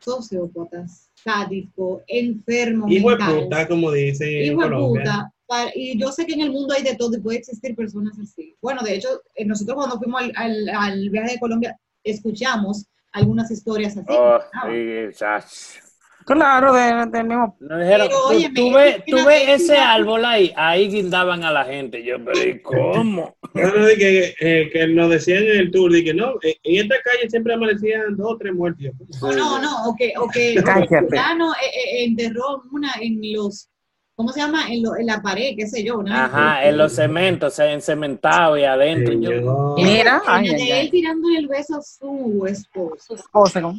sociópatas, sádico, enfermo, Hijo de mental. puta, como dice en hijo de puta. pa- Y yo sé que en el mundo hay de todo y puede existir personas así. Bueno, de hecho, eh, nosotros cuando fuimos al, al- al viaje de Colombia, escuchamos algunas historias así. Oh, Ah, sí. Claro, de- del mismo. No dijeron, Pero, tú, óyeme, tú ves, es tú una- ves es ese árbol ahí, ahí guindaban a la gente. Yo, pero ¿y cómo? No, no, de que, eh, que nos decían en el tour, de que no, eh, en esta calle siempre amanecían dos o tres muertos. No, no, no, o que, o que fulano, eh, eh, enterró una en los, ¿cómo se llama? En, lo- en la pared, qué sé yo. ¿no? Ajá, en los cementos, o sea, en cementado y adentro. Yo, Señor. Mira, ay, ay, de ay. él tirándole el beso a su esposo. Esposa, ¿no?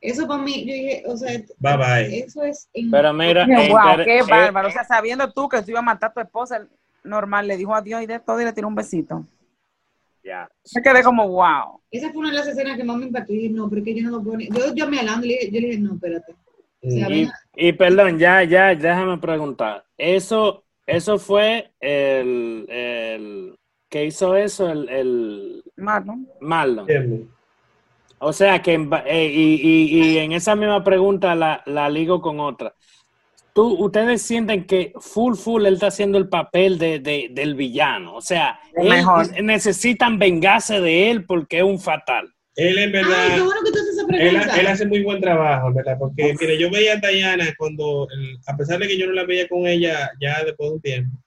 Eso para mí, yo dije, o sea, Bye bye. eso es... pero mira, Wow, inter- qué eh, bárbaro. O sea, sabiendo tú que tú ibas a matar a tu esposa, normal, le dijo adiós y de todo y le tiró un besito. ya. Me quedé como, wow. Esa fue una de las escenas que más me impactó. Y dije, no, pero es que yo no lo puedo. Yo llamé a Lando y le dije, yo le dije, no, espérate. Y, y perdón, ya, ya, déjame preguntar. Eso, eso fue el, el que hizo eso el, el Marlon. Marlon. O sea que eh, y, y- y en esa misma pregunta la, la ligo con otra. ¿Tú, ustedes sienten que full full él está haciendo el papel de, de- del villano. O sea, mejor. necesitan vengarse de él porque es un fatal. Él en Ay, verdad, qué bueno que tú haces esa él, pregunta. él hace muy buen trabajo, en verdad, porque mire, yo veía a Dayana cuando, a pesar de que yo no la veía con ella ya después de un tiempo,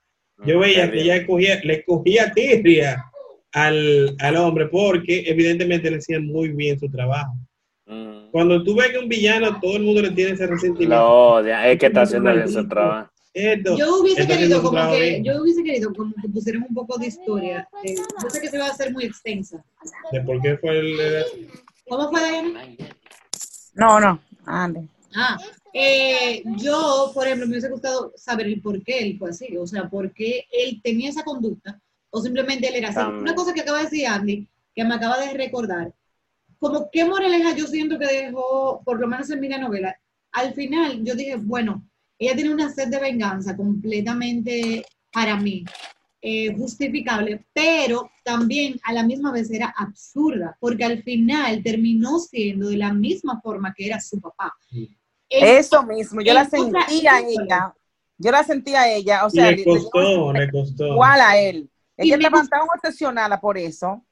yo veía que ella cogía, le cogía tirria al, al hombre porque evidentemente le hacían muy bien su trabajo. Mm. Cuando tú ves que un villano, todo el mundo le tiene ese resentimiento. Lo odia, es que está haciendo bien su trabajo. Esto, Yo hubiese haciendo querido como que, bien. yo hubiese querido como que pusieran un poco de historia. eh, yo sé que se iba a hacer muy extensa. de por qué fue el, el- ¿Cómo fue, Diana? No, no. Ande. Ah, eh, yo, por ejemplo, me hubiese gustado saber el por qué él fue así, o sea, por qué él tenía esa conducta, o simplemente él era así. Una cosa que acaba de decir Andy, que me acaba de recordar, como qué moraleja yo siento que dejó, por lo menos en mi novela, al final yo dije, bueno, ella tiene una sed de venganza completamente, para mí, eh, justificable, pero también a la misma vez era absurda, porque al final terminó siendo de la misma forma que era su papá. Eso mismo, yo la sentía a ella. Yo la sentía a ella, o sea, le costó, le costó. igual a él. Ella tan obsesionada por eso,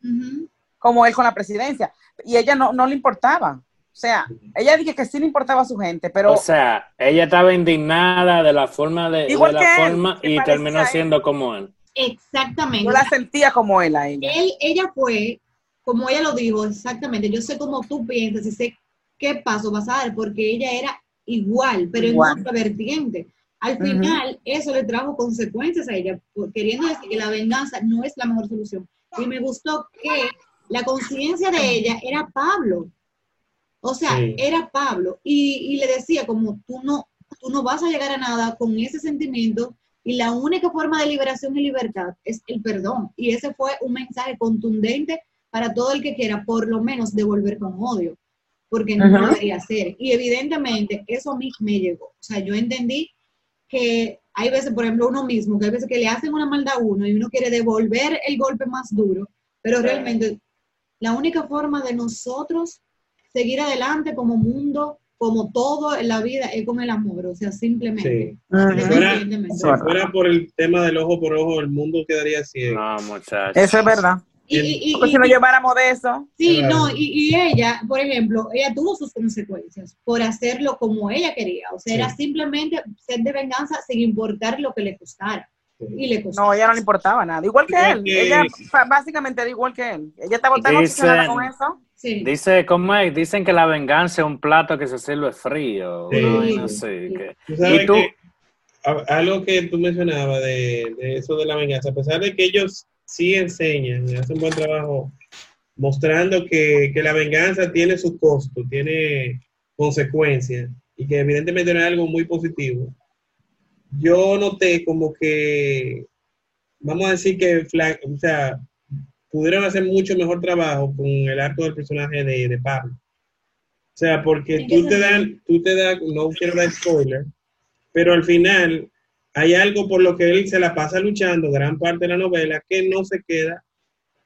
como él con la presidencia. Y ella no, no le importaba. O sea, ella dije que sí le importaba a su gente, pero O sea, ella estaba indignada de la forma de, Igual de que la él, forma y terminó siendo como él. Exactamente. yo la sentía como él a ella. Él, ella fue, como ella lo dijo, exactamente, yo sé cómo tú piensas y sé qué paso vas a dar, porque ella era igual, pero Igual. en otra vertiente. Al final, eso le trajo consecuencias a ella, queriendo decir que la venganza no es la mejor solución. Y me gustó que la conciencia de ella era Pablo. O sea, Sí. era Pablo. Y, y le decía como, tú no, tú no vas a llegar a nada con ese sentimiento y la única forma de liberación y libertad es el perdón. Y ese fue un mensaje contundente para todo el que quiera, por lo menos, devolver con odio, porque no lo debería hacer. Y evidentemente eso a mí me llegó. O sea, yo entendí que hay veces, por ejemplo, uno mismo, que hay veces que le hacen una maldad a uno y uno quiere devolver el golpe más duro, pero realmente la única forma de nosotros seguir adelante como mundo, como todo en la vida, es con el amor, o sea, simplemente. Sí. Ujú. Si fuera, si fuera por el tema del ojo por ojo, el mundo quedaría ciego. No, muchachos. Eso es verdad. Y, y- y- Porque si no lleváramos de eso, sí, Claro. no, y, y ella, por ejemplo, ella tuvo sus consecuencias por hacerlo como ella quería, o sea, era Sí. simplemente sed de venganza sin importar lo que le costara. Y le costó. no, ella no le importaba nada. Igual que él. que- Ella básicamente era igual que él. Ella estaba tan obsesionada con eso. Sí. Dice, ¿cómo es? Dicen que la venganza es un plato que se sirve frío. Sí. No, no sé. que- ¿Y tú? que a- algo que tú mencionabas de, de eso de la venganza, a pesar de que ellos sí enseñan y hacen buen trabajo mostrando que, que la venganza tiene su costo, tiene consecuencias y que evidentemente no es algo muy positivo, yo noté como que, vamos a decir que, o sea, pudieron hacer mucho mejor trabajo con el arco del personaje de, de Pablo. O sea, porque ¿En qué tú te dan, tú te das, no quiero dar spoiler, pero al final hay algo por lo que él se la pasa luchando gran parte de la novela que no se queda,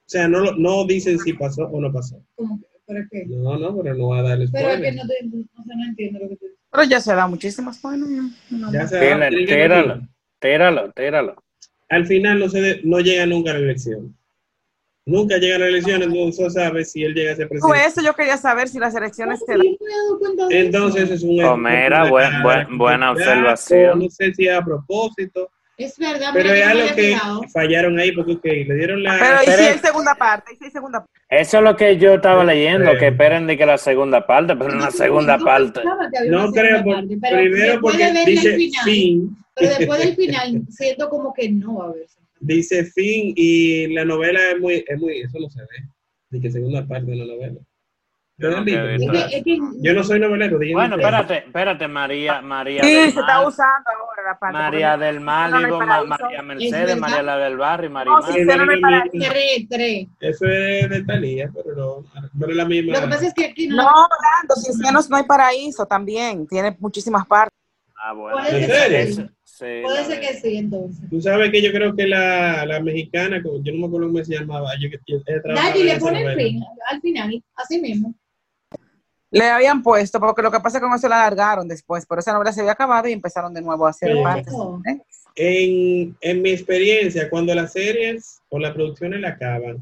o sea, no, no dicen si pasó o no pasó. Que- ¿Pero qué? No, no, pero no va a dar Pero es que spoiler. no, te, o sea, no entiendo lo que dices. Pero ya se da muchísimas bueno, ya, no Ya se tíralo, decir. tíralo, tíralo. Al final no, se de- no llega nunca a la elección. Nunca llega a la elección, entonces no sabe si él llega a ser presidente. eso yo quería saber si las elecciones se dan. Sí, Entonces es un Oh, mira, una buen- buen- buena observación. No sé si es a propósito, Es verdad, pero es no algo que fallaron ahí porque ok, le dieron la... Pero ¿y si hay segunda parte? ¿Y si hay segunda parte? Eso es lo que yo estaba leyendo, creo. que esperen de que la segunda parte, pero una segunda Yo parte. no creo, por- parte, pero primero después porque dice final, fin, Pero después del final, siento como que no va a haber. Dice fin y la novela es muy, es muy, eso no se ve, de que segunda parte de la novela. Yo ¿Lo han nunca he visto? visto Es que- es que- Yo no soy novelero, Bueno, espérate, espérate, María, María. Sí, del se está usando ahora. la parte, María porque- del Mar, no, no hay Ivo, Ma- paraíso. María Es Mercedes. María la del Barrio, María No, sí, no. Tres, tres. Eso es de Talía, pero no, pero es la misma. Lo que pasa es que aquí no. No, Orlando, sin senos no hay paraíso también. Tiene muchísimas partes. Ah, bueno. ¿En serio? Puede ser que sí, entonces. Tú sabes que yo creo que la, la mexicana, como- yo no me acuerdo cómo se llamaba, yo que en le esa pone novela. fin al final, así mismo. Le habían puesto, porque lo que pasa es que con eso la alargaron después, pero esa novela se había acabado y empezaron de nuevo a hacer partes. ¿eh? En, en mi experiencia, cuando las series o las producciones la acaban,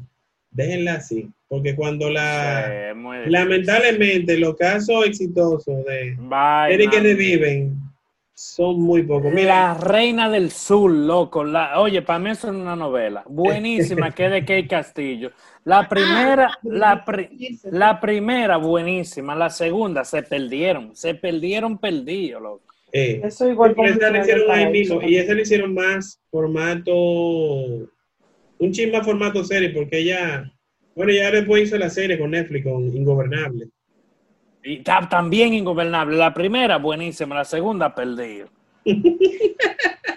déjenla así, porque cuando la... Sí. Lamentablemente, los casos exitosos de Vaina. series que reviven son muy pocos. Mira, La Reina del Sur, loco. La, oye, para mí eso es una novela buenísima que es de Kate Castillo. La primera, Ah, la, pri- la primera buenísima, la segunda se perdieron, se perdieron perdidos, loco. eh, Eso igual porque esa le hicieron ahí mismo, y esa le hicieron más formato, un chin más formato serie, porque ella, bueno, ya después hizo la serie con Netflix, con Ingobernable. Y ta- también ingobernable. La primera buenísima, la segunda perdido. <laughs>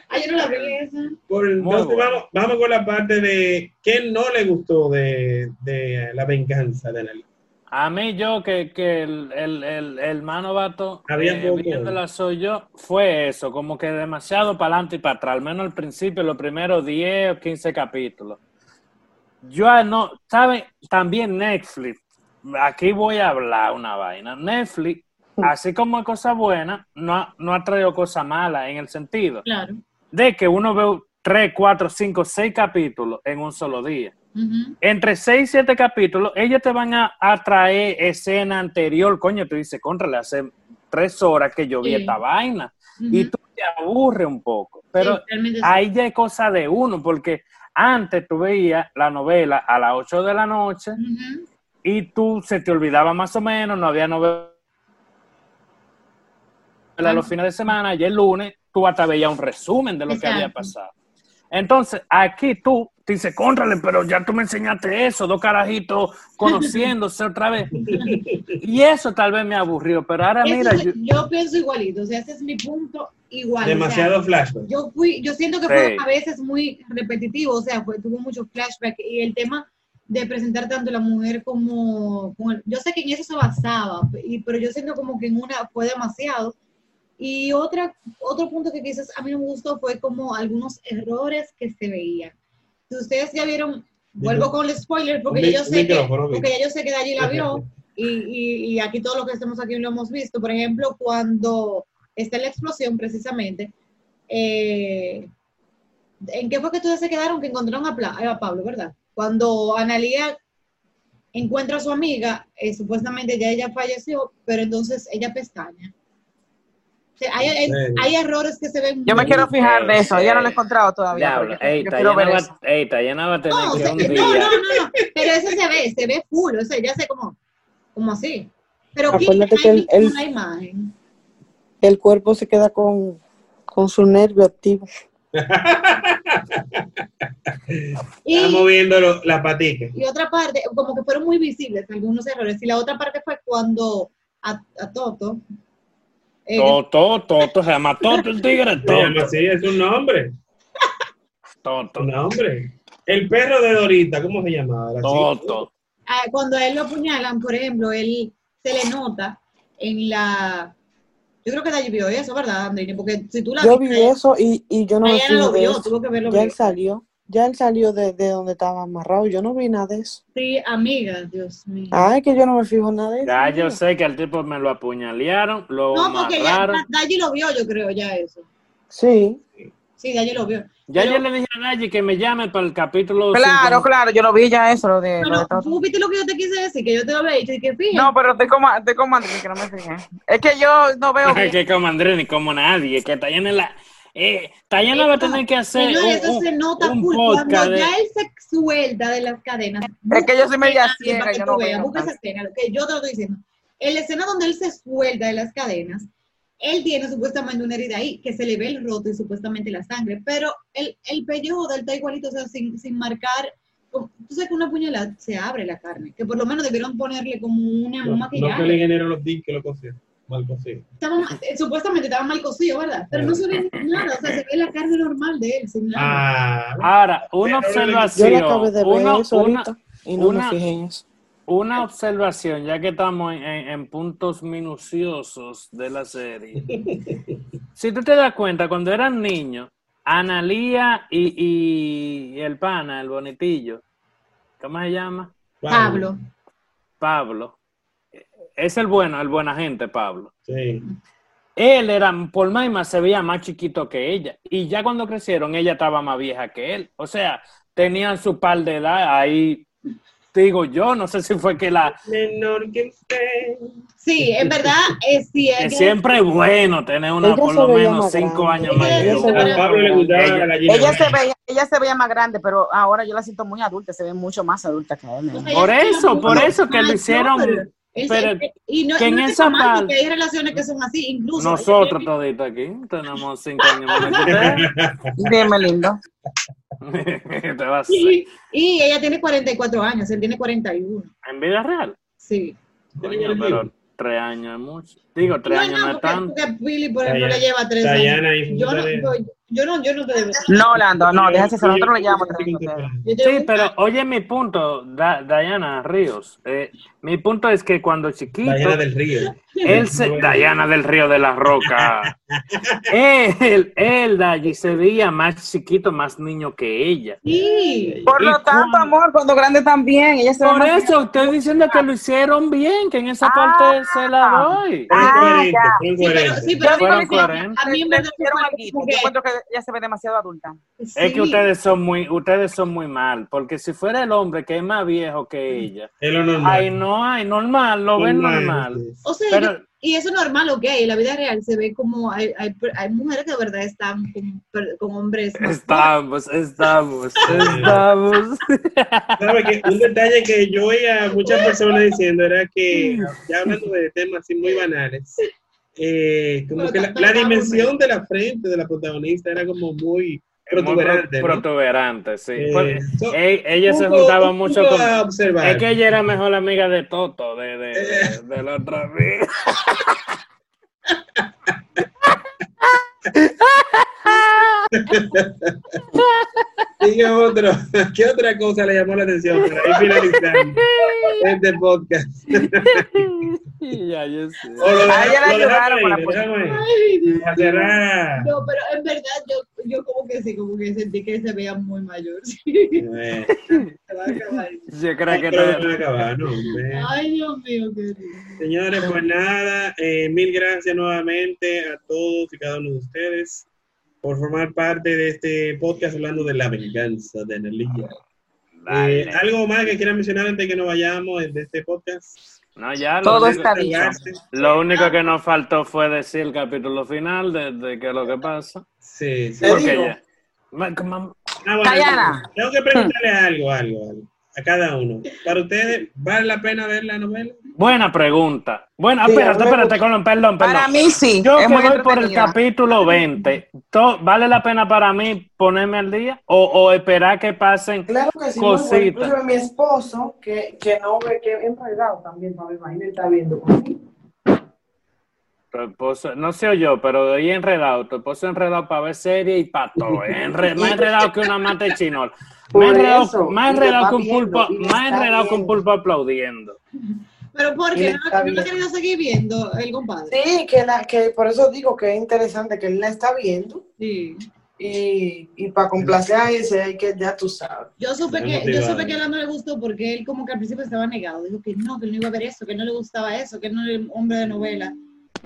Ah, yo no la vi esa. Por, entonces bueno. vamos, vamos con la parte de qué no le gustó de, de la venganza de Annalise. A mí yo que, que el, el, el, el mano vato eh, viéndola soy yo, fue eso, como que demasiado para adelante y para atrás, al menos al principio, los primeros 10 o 15 capítulos. Yo ah, no, ¿saben? También Netflix, aquí voy a hablar una vaina. Netflix, así como hay cosas buenas, no, ha- no ha traído cosas malas en el sentido Claro. de que uno ve 3, 4, 5, 6 capítulos en un solo día entre 6 y 7 capítulos, ellos te van a, a traer escena anterior. Coño, tú dices, contra, hace tres horas que yo vi Sí. esta vaina. Y tú te aburres un poco. Pero Sí, ahí ya es cosa de uno, porque antes tú veías la novela a las 8 de la noche. Y tú se te olvidaba más o menos, no había novela los fines de semana y el lunes tú hasta veías un resumen de lo que había pasado. Entonces, aquí tú te dices, contrale, pero ya tú me enseñaste eso, dos carajitos conociéndose otra vez. <laughs> Y eso tal vez me aburrió, pero ahora Eso mira, es- yo- yo, pienso igualito, o sea, ese es mi punto igual. o sea, Demasiado flashback. yo fui, yo siento que Sí. fue a veces muy repetitivo, o sea, fue, tuvo mucho flashback y el tema de presentar tanto la mujer como, como el- yo sé que en eso se basaba, y, pero yo siento como que en una fue demasiado. Y otra, otro punto que quizás a mí me gustó fue como algunos errores que se veían. Si ustedes ya vieron, vuelvo con el spoiler porque ya yo sé que, porque ya yo sé que Dalli la vio <laughs> y, y, y aquí todos los que estamos aquí lo hemos visto. Por ejemplo, cuando está la explosión precisamente, eh, ¿en qué fue que ustedes se quedaron que encontraron a, Pla- a Pablo, verdad? Cuando Analía encuentra a su amiga, eh, supuestamente ya ella falleció, pero entonces ella pestaña. O sea, hay, hay- serio? hay errores que se ven. Yo me quiero fijar de eso, ya no lo he encontrado todavía. diablo, ey, yo quiero Tayana ver va, eso. ey, Tayana va a tener No, o que sea, un no, día. no, no, no, pero eso se ve, se ve full, o sea, ya sé cómo, como así. Pero ¿quién Acuérdate que hay el- el- una imagen? El cuerpo se queda con, con su nervio activo. <laughs> <laughs> Y, Estamos viendo lo- la patica. y otra parte, como que fueron muy visibles algunos errores. Y la otra parte fue cuando a, a Toto, eh, Toto, Toto, se llama Toto el tigre, <laughs> Toto, así, es un nombre. Toto, Un nombre. El perro de Dorita, ¿cómo se llamaba? Toto. ah, cuando a él lo apuñalan, por ejemplo, él se le nota en la... Yo creo que Dayi vio eso, ¿verdad, Andrini? Porque si tú la Yo vi viste, eso y, y yo no me Diana lo vio, eso. tuvo que verlo Ya él salió. Ya él salió de, de donde estaba amarrado. Yo no vi nada de eso. Sí, amiga, Dios mío. Ay, que yo no me fijo en nada de eso. Ya yo sé que al tipo me lo apuñalearon, lo No, porque ya amarraron. Dayi lo vio, yo creo, ya eso. Sí. Sí, Dayi lo vio. Ya Pero- yo le dije a Dayi que me llame para el capítulo. Claro, 50. claro, yo lo vi ya eso, lo de, lo Pero de todo. tú viste lo que yo te quise decir, que yo te lo había dicho y que fíjate. No, pero estoy como, estoy como Andrés, que no me fijé. Es que yo no veo <laughs> bien. que como Andrés ni como nadie, que Tayana es la. Eh, Tayana va a tener que hacer Señor, un, eso un- se nota un full. Cuando de- ya él se suelta de las cadenas. Es que yo soy media ciega, yo no veo busca esa escena, lo que yo te lo estoy diciendo. En la escena donde él se suelta de las cadenas, él tiene supuestamente una herida ahí, que se le ve el roto y supuestamente la sangre, pero el, el pellejo de él está igualito, o sea, sin, sin marcar. Tú sabes que una puñalada se abre la carne, que por lo menos debieron ponerle como una, un No, no que maquillaje. le generó los diques que lo cosieron. Mal cocido. Estaba, eh, supuestamente estaba mal cocido, ¿verdad? Pero no se ve nada, o sea, se ve la carne normal de él, sin nada. Ah, Ahora, una Pero Yo observación. le acabé de ver una- eso una- y no una- me fijé en eso. Una observación, ya que estamos en, puntos minuciosos de la serie. <laughs> Si tú te das cuenta, cuando eran niños, Analía y, y el pana, el bonitillo, ¿cómo se llama? Pablo. Pablo. Es el bueno, el buena gente, Pablo. Sí. Él era, por más y más, se veía más chiquito que ella. Y ya cuando crecieron, ella estaba más vieja que él. O sea, tenían su par de edad ahí. Digo yo, no sé si fue que la... Menor que usted. Sí, en verdad, es sí, es que- siempre es bueno tener una Ella por lo menos más cinco grande. años más Ella que se yo. veía- A Pablo le gustaba Ella- la gallina. Ella se, veía, ella se veía más grande, pero ahora yo la siento muy adulta, se ve mucho más adulta que él. sea, Por eso, por eso que lo hicieron, pero se- y no, que y en no esa parte- hay relaciones que son así, incluso. Nosotros toditos aquí tenemos cinco años más que <laughs> usted. Dime, lindo. <laughs> Te vas Y, y ella tiene 44 años, él tiene 41. En vida real. Sí. Coño, pero tres años es mucho. Digo, tres años no es porque, tanto. porque Billy, por ejemplo, Dayana- le lleva tres Dayana años. Yo no, yo, yo no, yo no te debo. No, Orlando, no, déjate eso, nosotros le te Sí, pero oye mi punto, Da- Dayana Ríos. eh, mi punto es que cuando chiquito, Dayana del Río. él se, Dayana del Río de la Roca, <laughs> él, él, Dayi, se veía más chiquito, más niño que ella. Sí. Por ¿Y lo tanto, cuándo? amor, cuando grande también, ella se ve Por más- eso estoy diciendo que lo hicieron bien, que en esa Ah. parte se la doy. Ah, ya. fueron Sí, pero, sí, pero mí- coherentes. a mí fue alguito. como Yo encuentro que ella se ve demasiado adulta. Es sí. que ustedes son muy, ustedes son muy mal, porque si fuera el hombre que es más viejo que ella, Es lo normal. ay no hay normal, lo ven normal. sí. O sea, Pero- yo- y eso es normal, ok, en la vida real se ve como hay, hay, hay mujeres que de verdad están con, con hombres Estamos, estamos, <laughs> estamos. <laughs> ¿Sabe que Un detalle que yo oía a muchas personas diciendo era que, ya hablando de temas así muy banales, eh, como que la, dimensión de la frente de la protagonista era como muy protuberante. Muy ¿no? protuberante, sí. Eh, so- e- ella se juntaba mucho con... observar. Es que ella era mejor amiga de Toto, de, de, Eh. de, de la otra amiga. <laughs> <laughs> Diga otro, ¿qué otra cosa le llamó la atención para ir finalizando este podcast? ya, yo sé. O lo A ella la lo dejamos ayudaron con la ahí, lo dejamos ahí. Ay, Dios. Para cerrar. No, pero en verdad yo, yo como que sí, como que sentí que se veía muy mayor. Sí. <laughs> Se va a acabar. Yo creo que no- no acabar, no, hombre. Ay, Dios mío, qué lindo. Señores, pues nada, eh, mil gracias nuevamente a todos y cada uno de ustedes por formar parte de este podcast hablando de la venganza de Analia. Dale. Eh, ¿Algo más que quieran mencionar antes de que nos vayamos de este podcast? No, ya lo Todo está. Desahogarse. Lo único que nos faltó fue decir el capítulo final de, de qué es lo que pasa. Sí, sí. Porque ya. Ah. Tengo que preguntarle algo, algo, algo a cada uno. Para ustedes, ¿vale la pena ver la novela? Buena pregunta. Bueno, Sí, espérate, me espérate, perdón, perdón. Para mí sí, Yo es que voy por el capítulo 20, to- ¿vale la pena para mí ponerme al día? ¿O, o esperar que pasen? Claro que sí, muy bueno. Mi esposo, que, que no ve, que es enredado también, para mi imagínate, está viendo conmigo. Tu esposo- no sé yo, pero de ahí enredado. Tu esposo enredado para ver serie y para todo. es <laughs> enre- más enredado que una mata de chinol. Más enredado, eso, más enredado que un pulpo, más enredado que un pulpo aplaudiendo. Pero ¿por Y qué? le ¿No, no querido seguir viendo el compadre? Sí, que, la, que por eso digo que es interesante que él la está viendo Sí. y, y para complacer a ese hay que ya tú sabes. Yo supe que, yo supe que a él no le gustó porque él como que al principio estaba negado. Dijo que no, que él no iba a ver eso, que no le gustaba eso, que él no era un hombre de novela.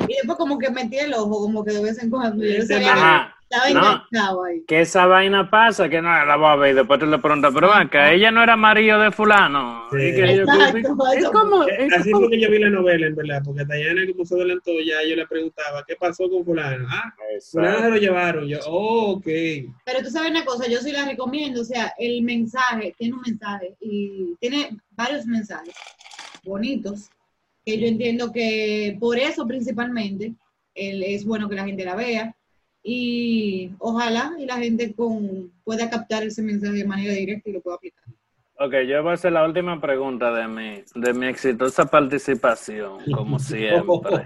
Y después como que metía el ojo, como que de vez en cuando. Y él Ese sabía que No. enganchado ahí. Que esa vaina pasa, que no la voy a ver. y Después te le preguntas, pero que ella no era marido de fulano. Sí. Y que yo- Exacto, es como, Eh, es Así como- fue que yo vi la novela, en verdad, porque Dayana, como se adelantó, ya yo le preguntaba, ¿qué pasó con fulano? Ah, fulano se lo llevaron. Yo, oh, ok. Pero tú sabes una cosa, yo sí la recomiendo, o sea, el mensaje, tiene un mensaje y tiene varios mensajes bonitos que yo entiendo que por eso principalmente es bueno que la gente la vea y ojalá y la gente con, pueda captar ese mensaje de manera directa y lo pueda aplicar. Ok, yo voy a hacer la última pregunta de mi, de mi exitosa participación, como <laughs> siempre.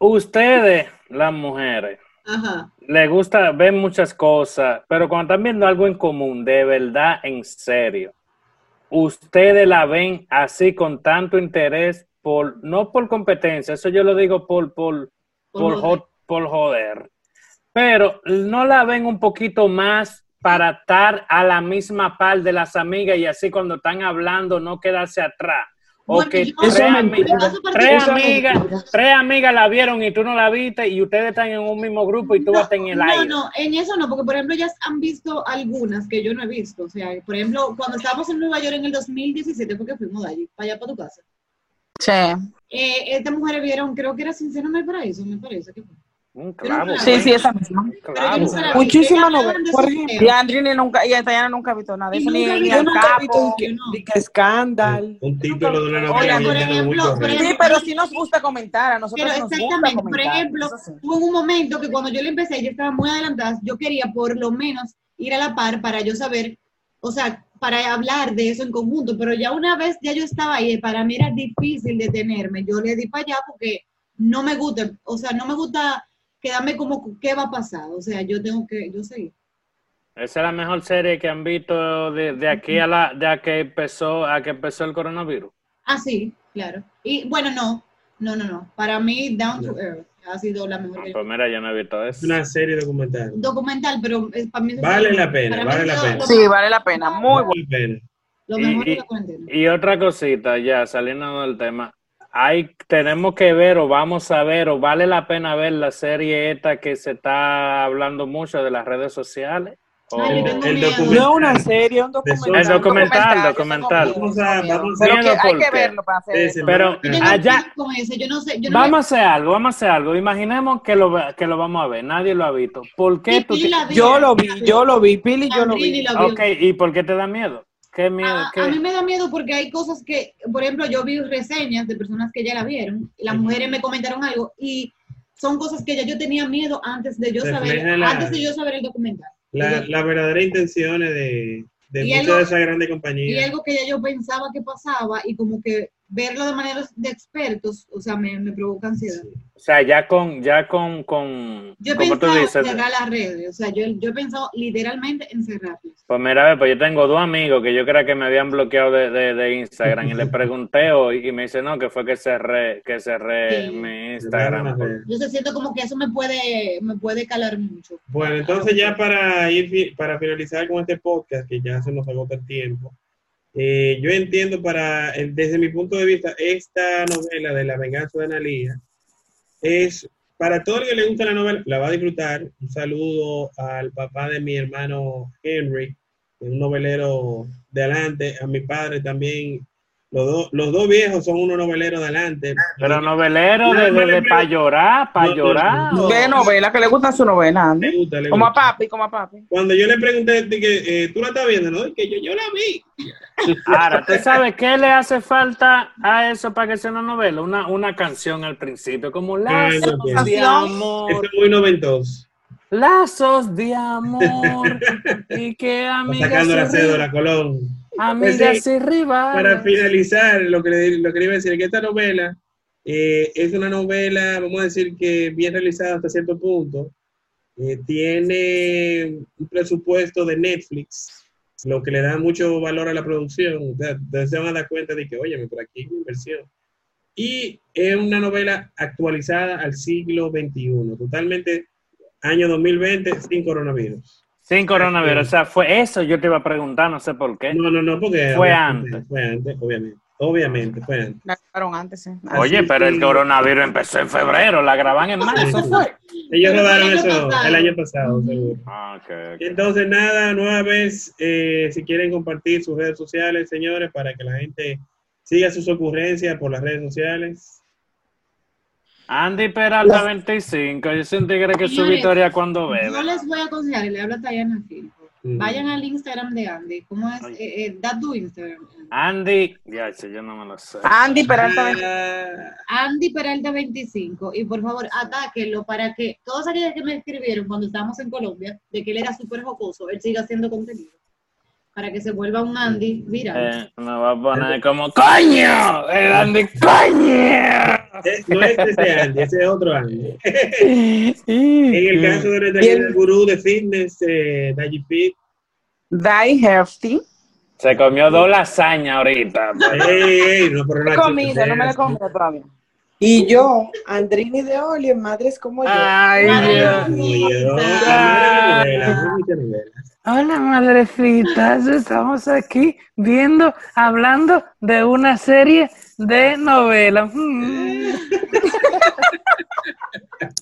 Ustedes, las mujeres, Ajá. les gusta ver muchas cosas, pero cuando están viendo algo en común, de verdad, en serio, ustedes la ven así con tanto interés, por, no por competencia, eso yo lo digo por, por, Por joder. por joder, pero no la ven un poquito más para estar a la misma par de las amigas y así cuando están hablando no quedarse atrás. O Bueno, que yo- tres, amigas, tres amigas la vieron y tú no la viste y ustedes están en un mismo grupo y tú vas en el no, aire. no, en eso no, porque por ejemplo ellas han visto algunas que yo no he visto. O sea, por ejemplo, cuando estábamos en Nueva York en el 2017, porque fuimos de allí, para allá para tu casa. Sí. Eh, estas mujeres vieron, creo que era Sincero en el Paraíso, me parece que fue. Un clavo. Sí, Sí, güey. sí, esa misma. Por sus ejemplo. Y temas. Andrini nunca, y Tayana nunca ha visto nada de eso, ni, ni al capo. que, que escándalo. Un título de una Oye, novela por ejemplo, por. Sí, pero sí nos gusta comentar, a nosotros Pero nos gusta exactamente, comentar. por ejemplo, sí. hubo un momento que cuando yo le empecé, yo estaba muy adelantada, yo quería por lo menos ir a la par para yo saber, o sea, para hablar de eso en conjunto, pero ya una vez ya yo estaba ahí, para mí era difícil detenerme, yo le di para allá porque no me gusta, o sea, no me gusta quedarme como, ¿qué va a pasar? O sea, yo tengo que, yo seguir. Esa es la mejor serie que han visto de, de aquí a la de a que empezó a que empezó el coronavirus. Ah, sí, claro. Y bueno, no, no, no, no, para mí Down to Earth ha sido la mejor. No, que- pues mira, yo no he visto Es eso. una serie documental. documental, pero es, para mí es- Vale la pena, vale la pena. Sí, vale la pena, muy. Vale la pena. Lo Y- mejor de y- la cuarentena. Y otra cosita, ya saliendo del tema, hay, tenemos que ver o vamos a ver o vale la pena ver la serie esta que se está hablando mucho de las redes sociales. O- Ay, El miedo. documento- No es una serie, un documental. el documental, documental. tengo Vamos a- vamos Pero que hay ¿por que verlo para hacer eso. Pero Yo allá, miedo con ese, yo no sé, yo no vamos a hacer algo, vamos a hacer algo. Imaginemos que lo, que lo vamos a ver, nadie lo ha visto. ¿Por qué Sí, tú? te- vi. Yo lo vi, yo lo vi, Pili, yo lo vi. vio. Ok, ¿y por qué te da miedo? ¿Qué miedo? A, qué? a mí me da miedo porque hay cosas que, por ejemplo, yo vi reseñas de personas que ya la vieron, y las mujeres me comentaron algo y son cosas que ya yo tenía miedo antes de yo saber, la- antes de yo saber el documental. La, Y- las verdaderas intenciones de, de Y muchas de esas grandes Y compañías. algo que ya yo pensaba que pasaba y como que verlo de manera de expertos, o sea, me, me provoca ansiedad. O sea, ya con, ya con, con, Yo he como tú pensado cerrar las redes, o sea, yo, yo he pensado literalmente en cerrarlas. Pues mira, a ver, pues yo tengo dos amigos que yo creo que me habían bloqueado de, de, de Instagram y le <laughs> pregunté hoy y me dice, no, que fue que cerré, que cerré Sí. mi Instagram. por- Yo se siento como que eso me puede, me puede calar mucho. Bueno, entonces ya para ir para finalizar con este podcast, que ya se nos agota el tiempo, eh, yo entiendo para, desde mi punto de vista, esta novela de La venganza de Analia es, para todo el que le gusta la novela, la va a disfrutar. Un saludo al papá de mi hermano Henry, un novelero de adelante, a mi padre también. Los, dos los dos viejos son unos noveleros de adelante. Pero novelero de, de, de para llorar, para No, llorar. no. ¿Qué novela? Que le gusta su novela, Andy. Le gusta, le Como a papi, como a papi. Cuando yo le pregunté, de que eh, tú la estás viendo, ¿no? Que yo, yo la vi. Ahora, ¿tú sabes qué le hace falta a eso para que sea una novela? Una, una canción al principio, como lazos de amor, Esto es muy noventoso. lazos de amor, <laughs> y que Está amigas sacando la cédula, Colón. Amigas y rivales. Para finalizar, lo que, le, lo que le iba a decir es que esta novela eh, es una novela, vamos a decir que bien realizada hasta cierto punto. Eh, tiene un presupuesto de Netflix, lo que le da mucho valor a la producción. Ustedes se van a dar cuenta de que, oye, pero aquí hay una inversión. Y es una novela actualizada al siglo XXI, totalmente año 2020 sin coronavirus. Sin coronavirus, o sea, fue eso yo te iba a preguntar, no sé por qué. No, no, no, porque Fue antes. Fue antes, obviamente. Obviamente, fue antes. La grabaron antes, sí. Oye, Así pero el coronavirus empezó en febrero, la graban en marzo, Sí. fue. Ellos rodaron el eso pasado. el año pasado, seguro. Ah, ok, ok. Entonces, nada, nueva vez, eh, si quieren compartir sus redes sociales, señores, para que la gente siga sus ocurrencias por las redes sociales. Andy Peralta 25, yo soy un tigre que su victoria cuando Yo bebe. les voy a aconsejar, y le habla Tayana Filpo. Mm. Vayan al Instagram de Andy. ¿Cómo es? Eh, eh, da tu Instagram. Andy, ya, che, yo no me lo sé. Andy Peralta. Ah, Andy Peralta 25. Y por favor, atáquenlo para que todos aquellos que me escribieron cuando estábamos en Colombia, de que él era súper jocoso, él siga haciendo contenido. Para que se vuelva un Andy viral. Eh, me va a poner como ¡Coño! ¡El Andy coño! Eh, No es ese Andy, ese es otro Andy. <laughs> En el caso de el- gurú de fitness, eh, Daji Fit, Die Healthy. Se comió dos lasañas ahorita. ey, ey, no, he la comido, no me la comido todavía. Y yo, Andrini de Oli, en Madres como yo. Ay, Dios. Yo, Novela. Hola, madrecitas. Estamos aquí viendo, hablando de una serie de novelas. <laughs>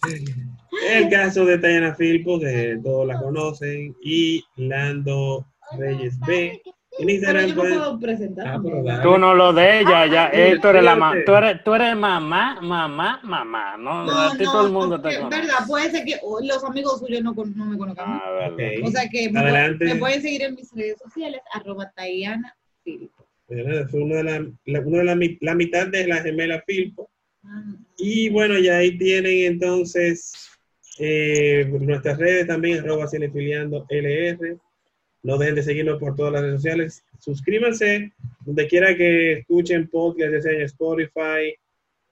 Mm. El caso de Tayana Filpo, que todos la conocen, y Lando Reyes B. En Pero Instagram yo no pueden- puedo presentar. Ah, pero. Tú no lo de ella, ya. sí, eh, tú, eres la ma- tú, eres, tú eres mamá, mamá, mamá. No, No, a ti no, todo el mundo te conoce. verdad, puede ser que los amigos suyos no, con- no me conozcan. Ah, verdad. Ok. O sea que me, Adelante. me pueden seguir en mis redes sociales, arroba Tayana Filpo. ¿verdad? Fue uno de la, la- uno de la, mi- la mitad de la gemela Filpo. Y bueno, ya ahí tienen entonces eh, nuestras redes también, arroba cinefiliando LR. No dejen de seguirnos por todas las redes sociales. Suscríbanse donde quiera que escuchen podcast, ya sea en Spotify,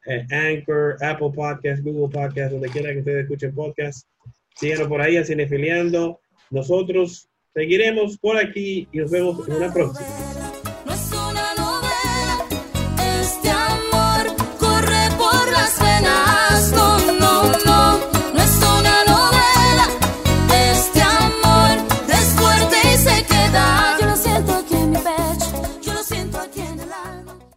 eh, Anchor, Apple Podcast, Google Podcast, donde quiera que ustedes escuchen podcast. Síganos por ahí a Cinefiliando. Nosotros seguiremos por aquí y nos vemos en una próxima.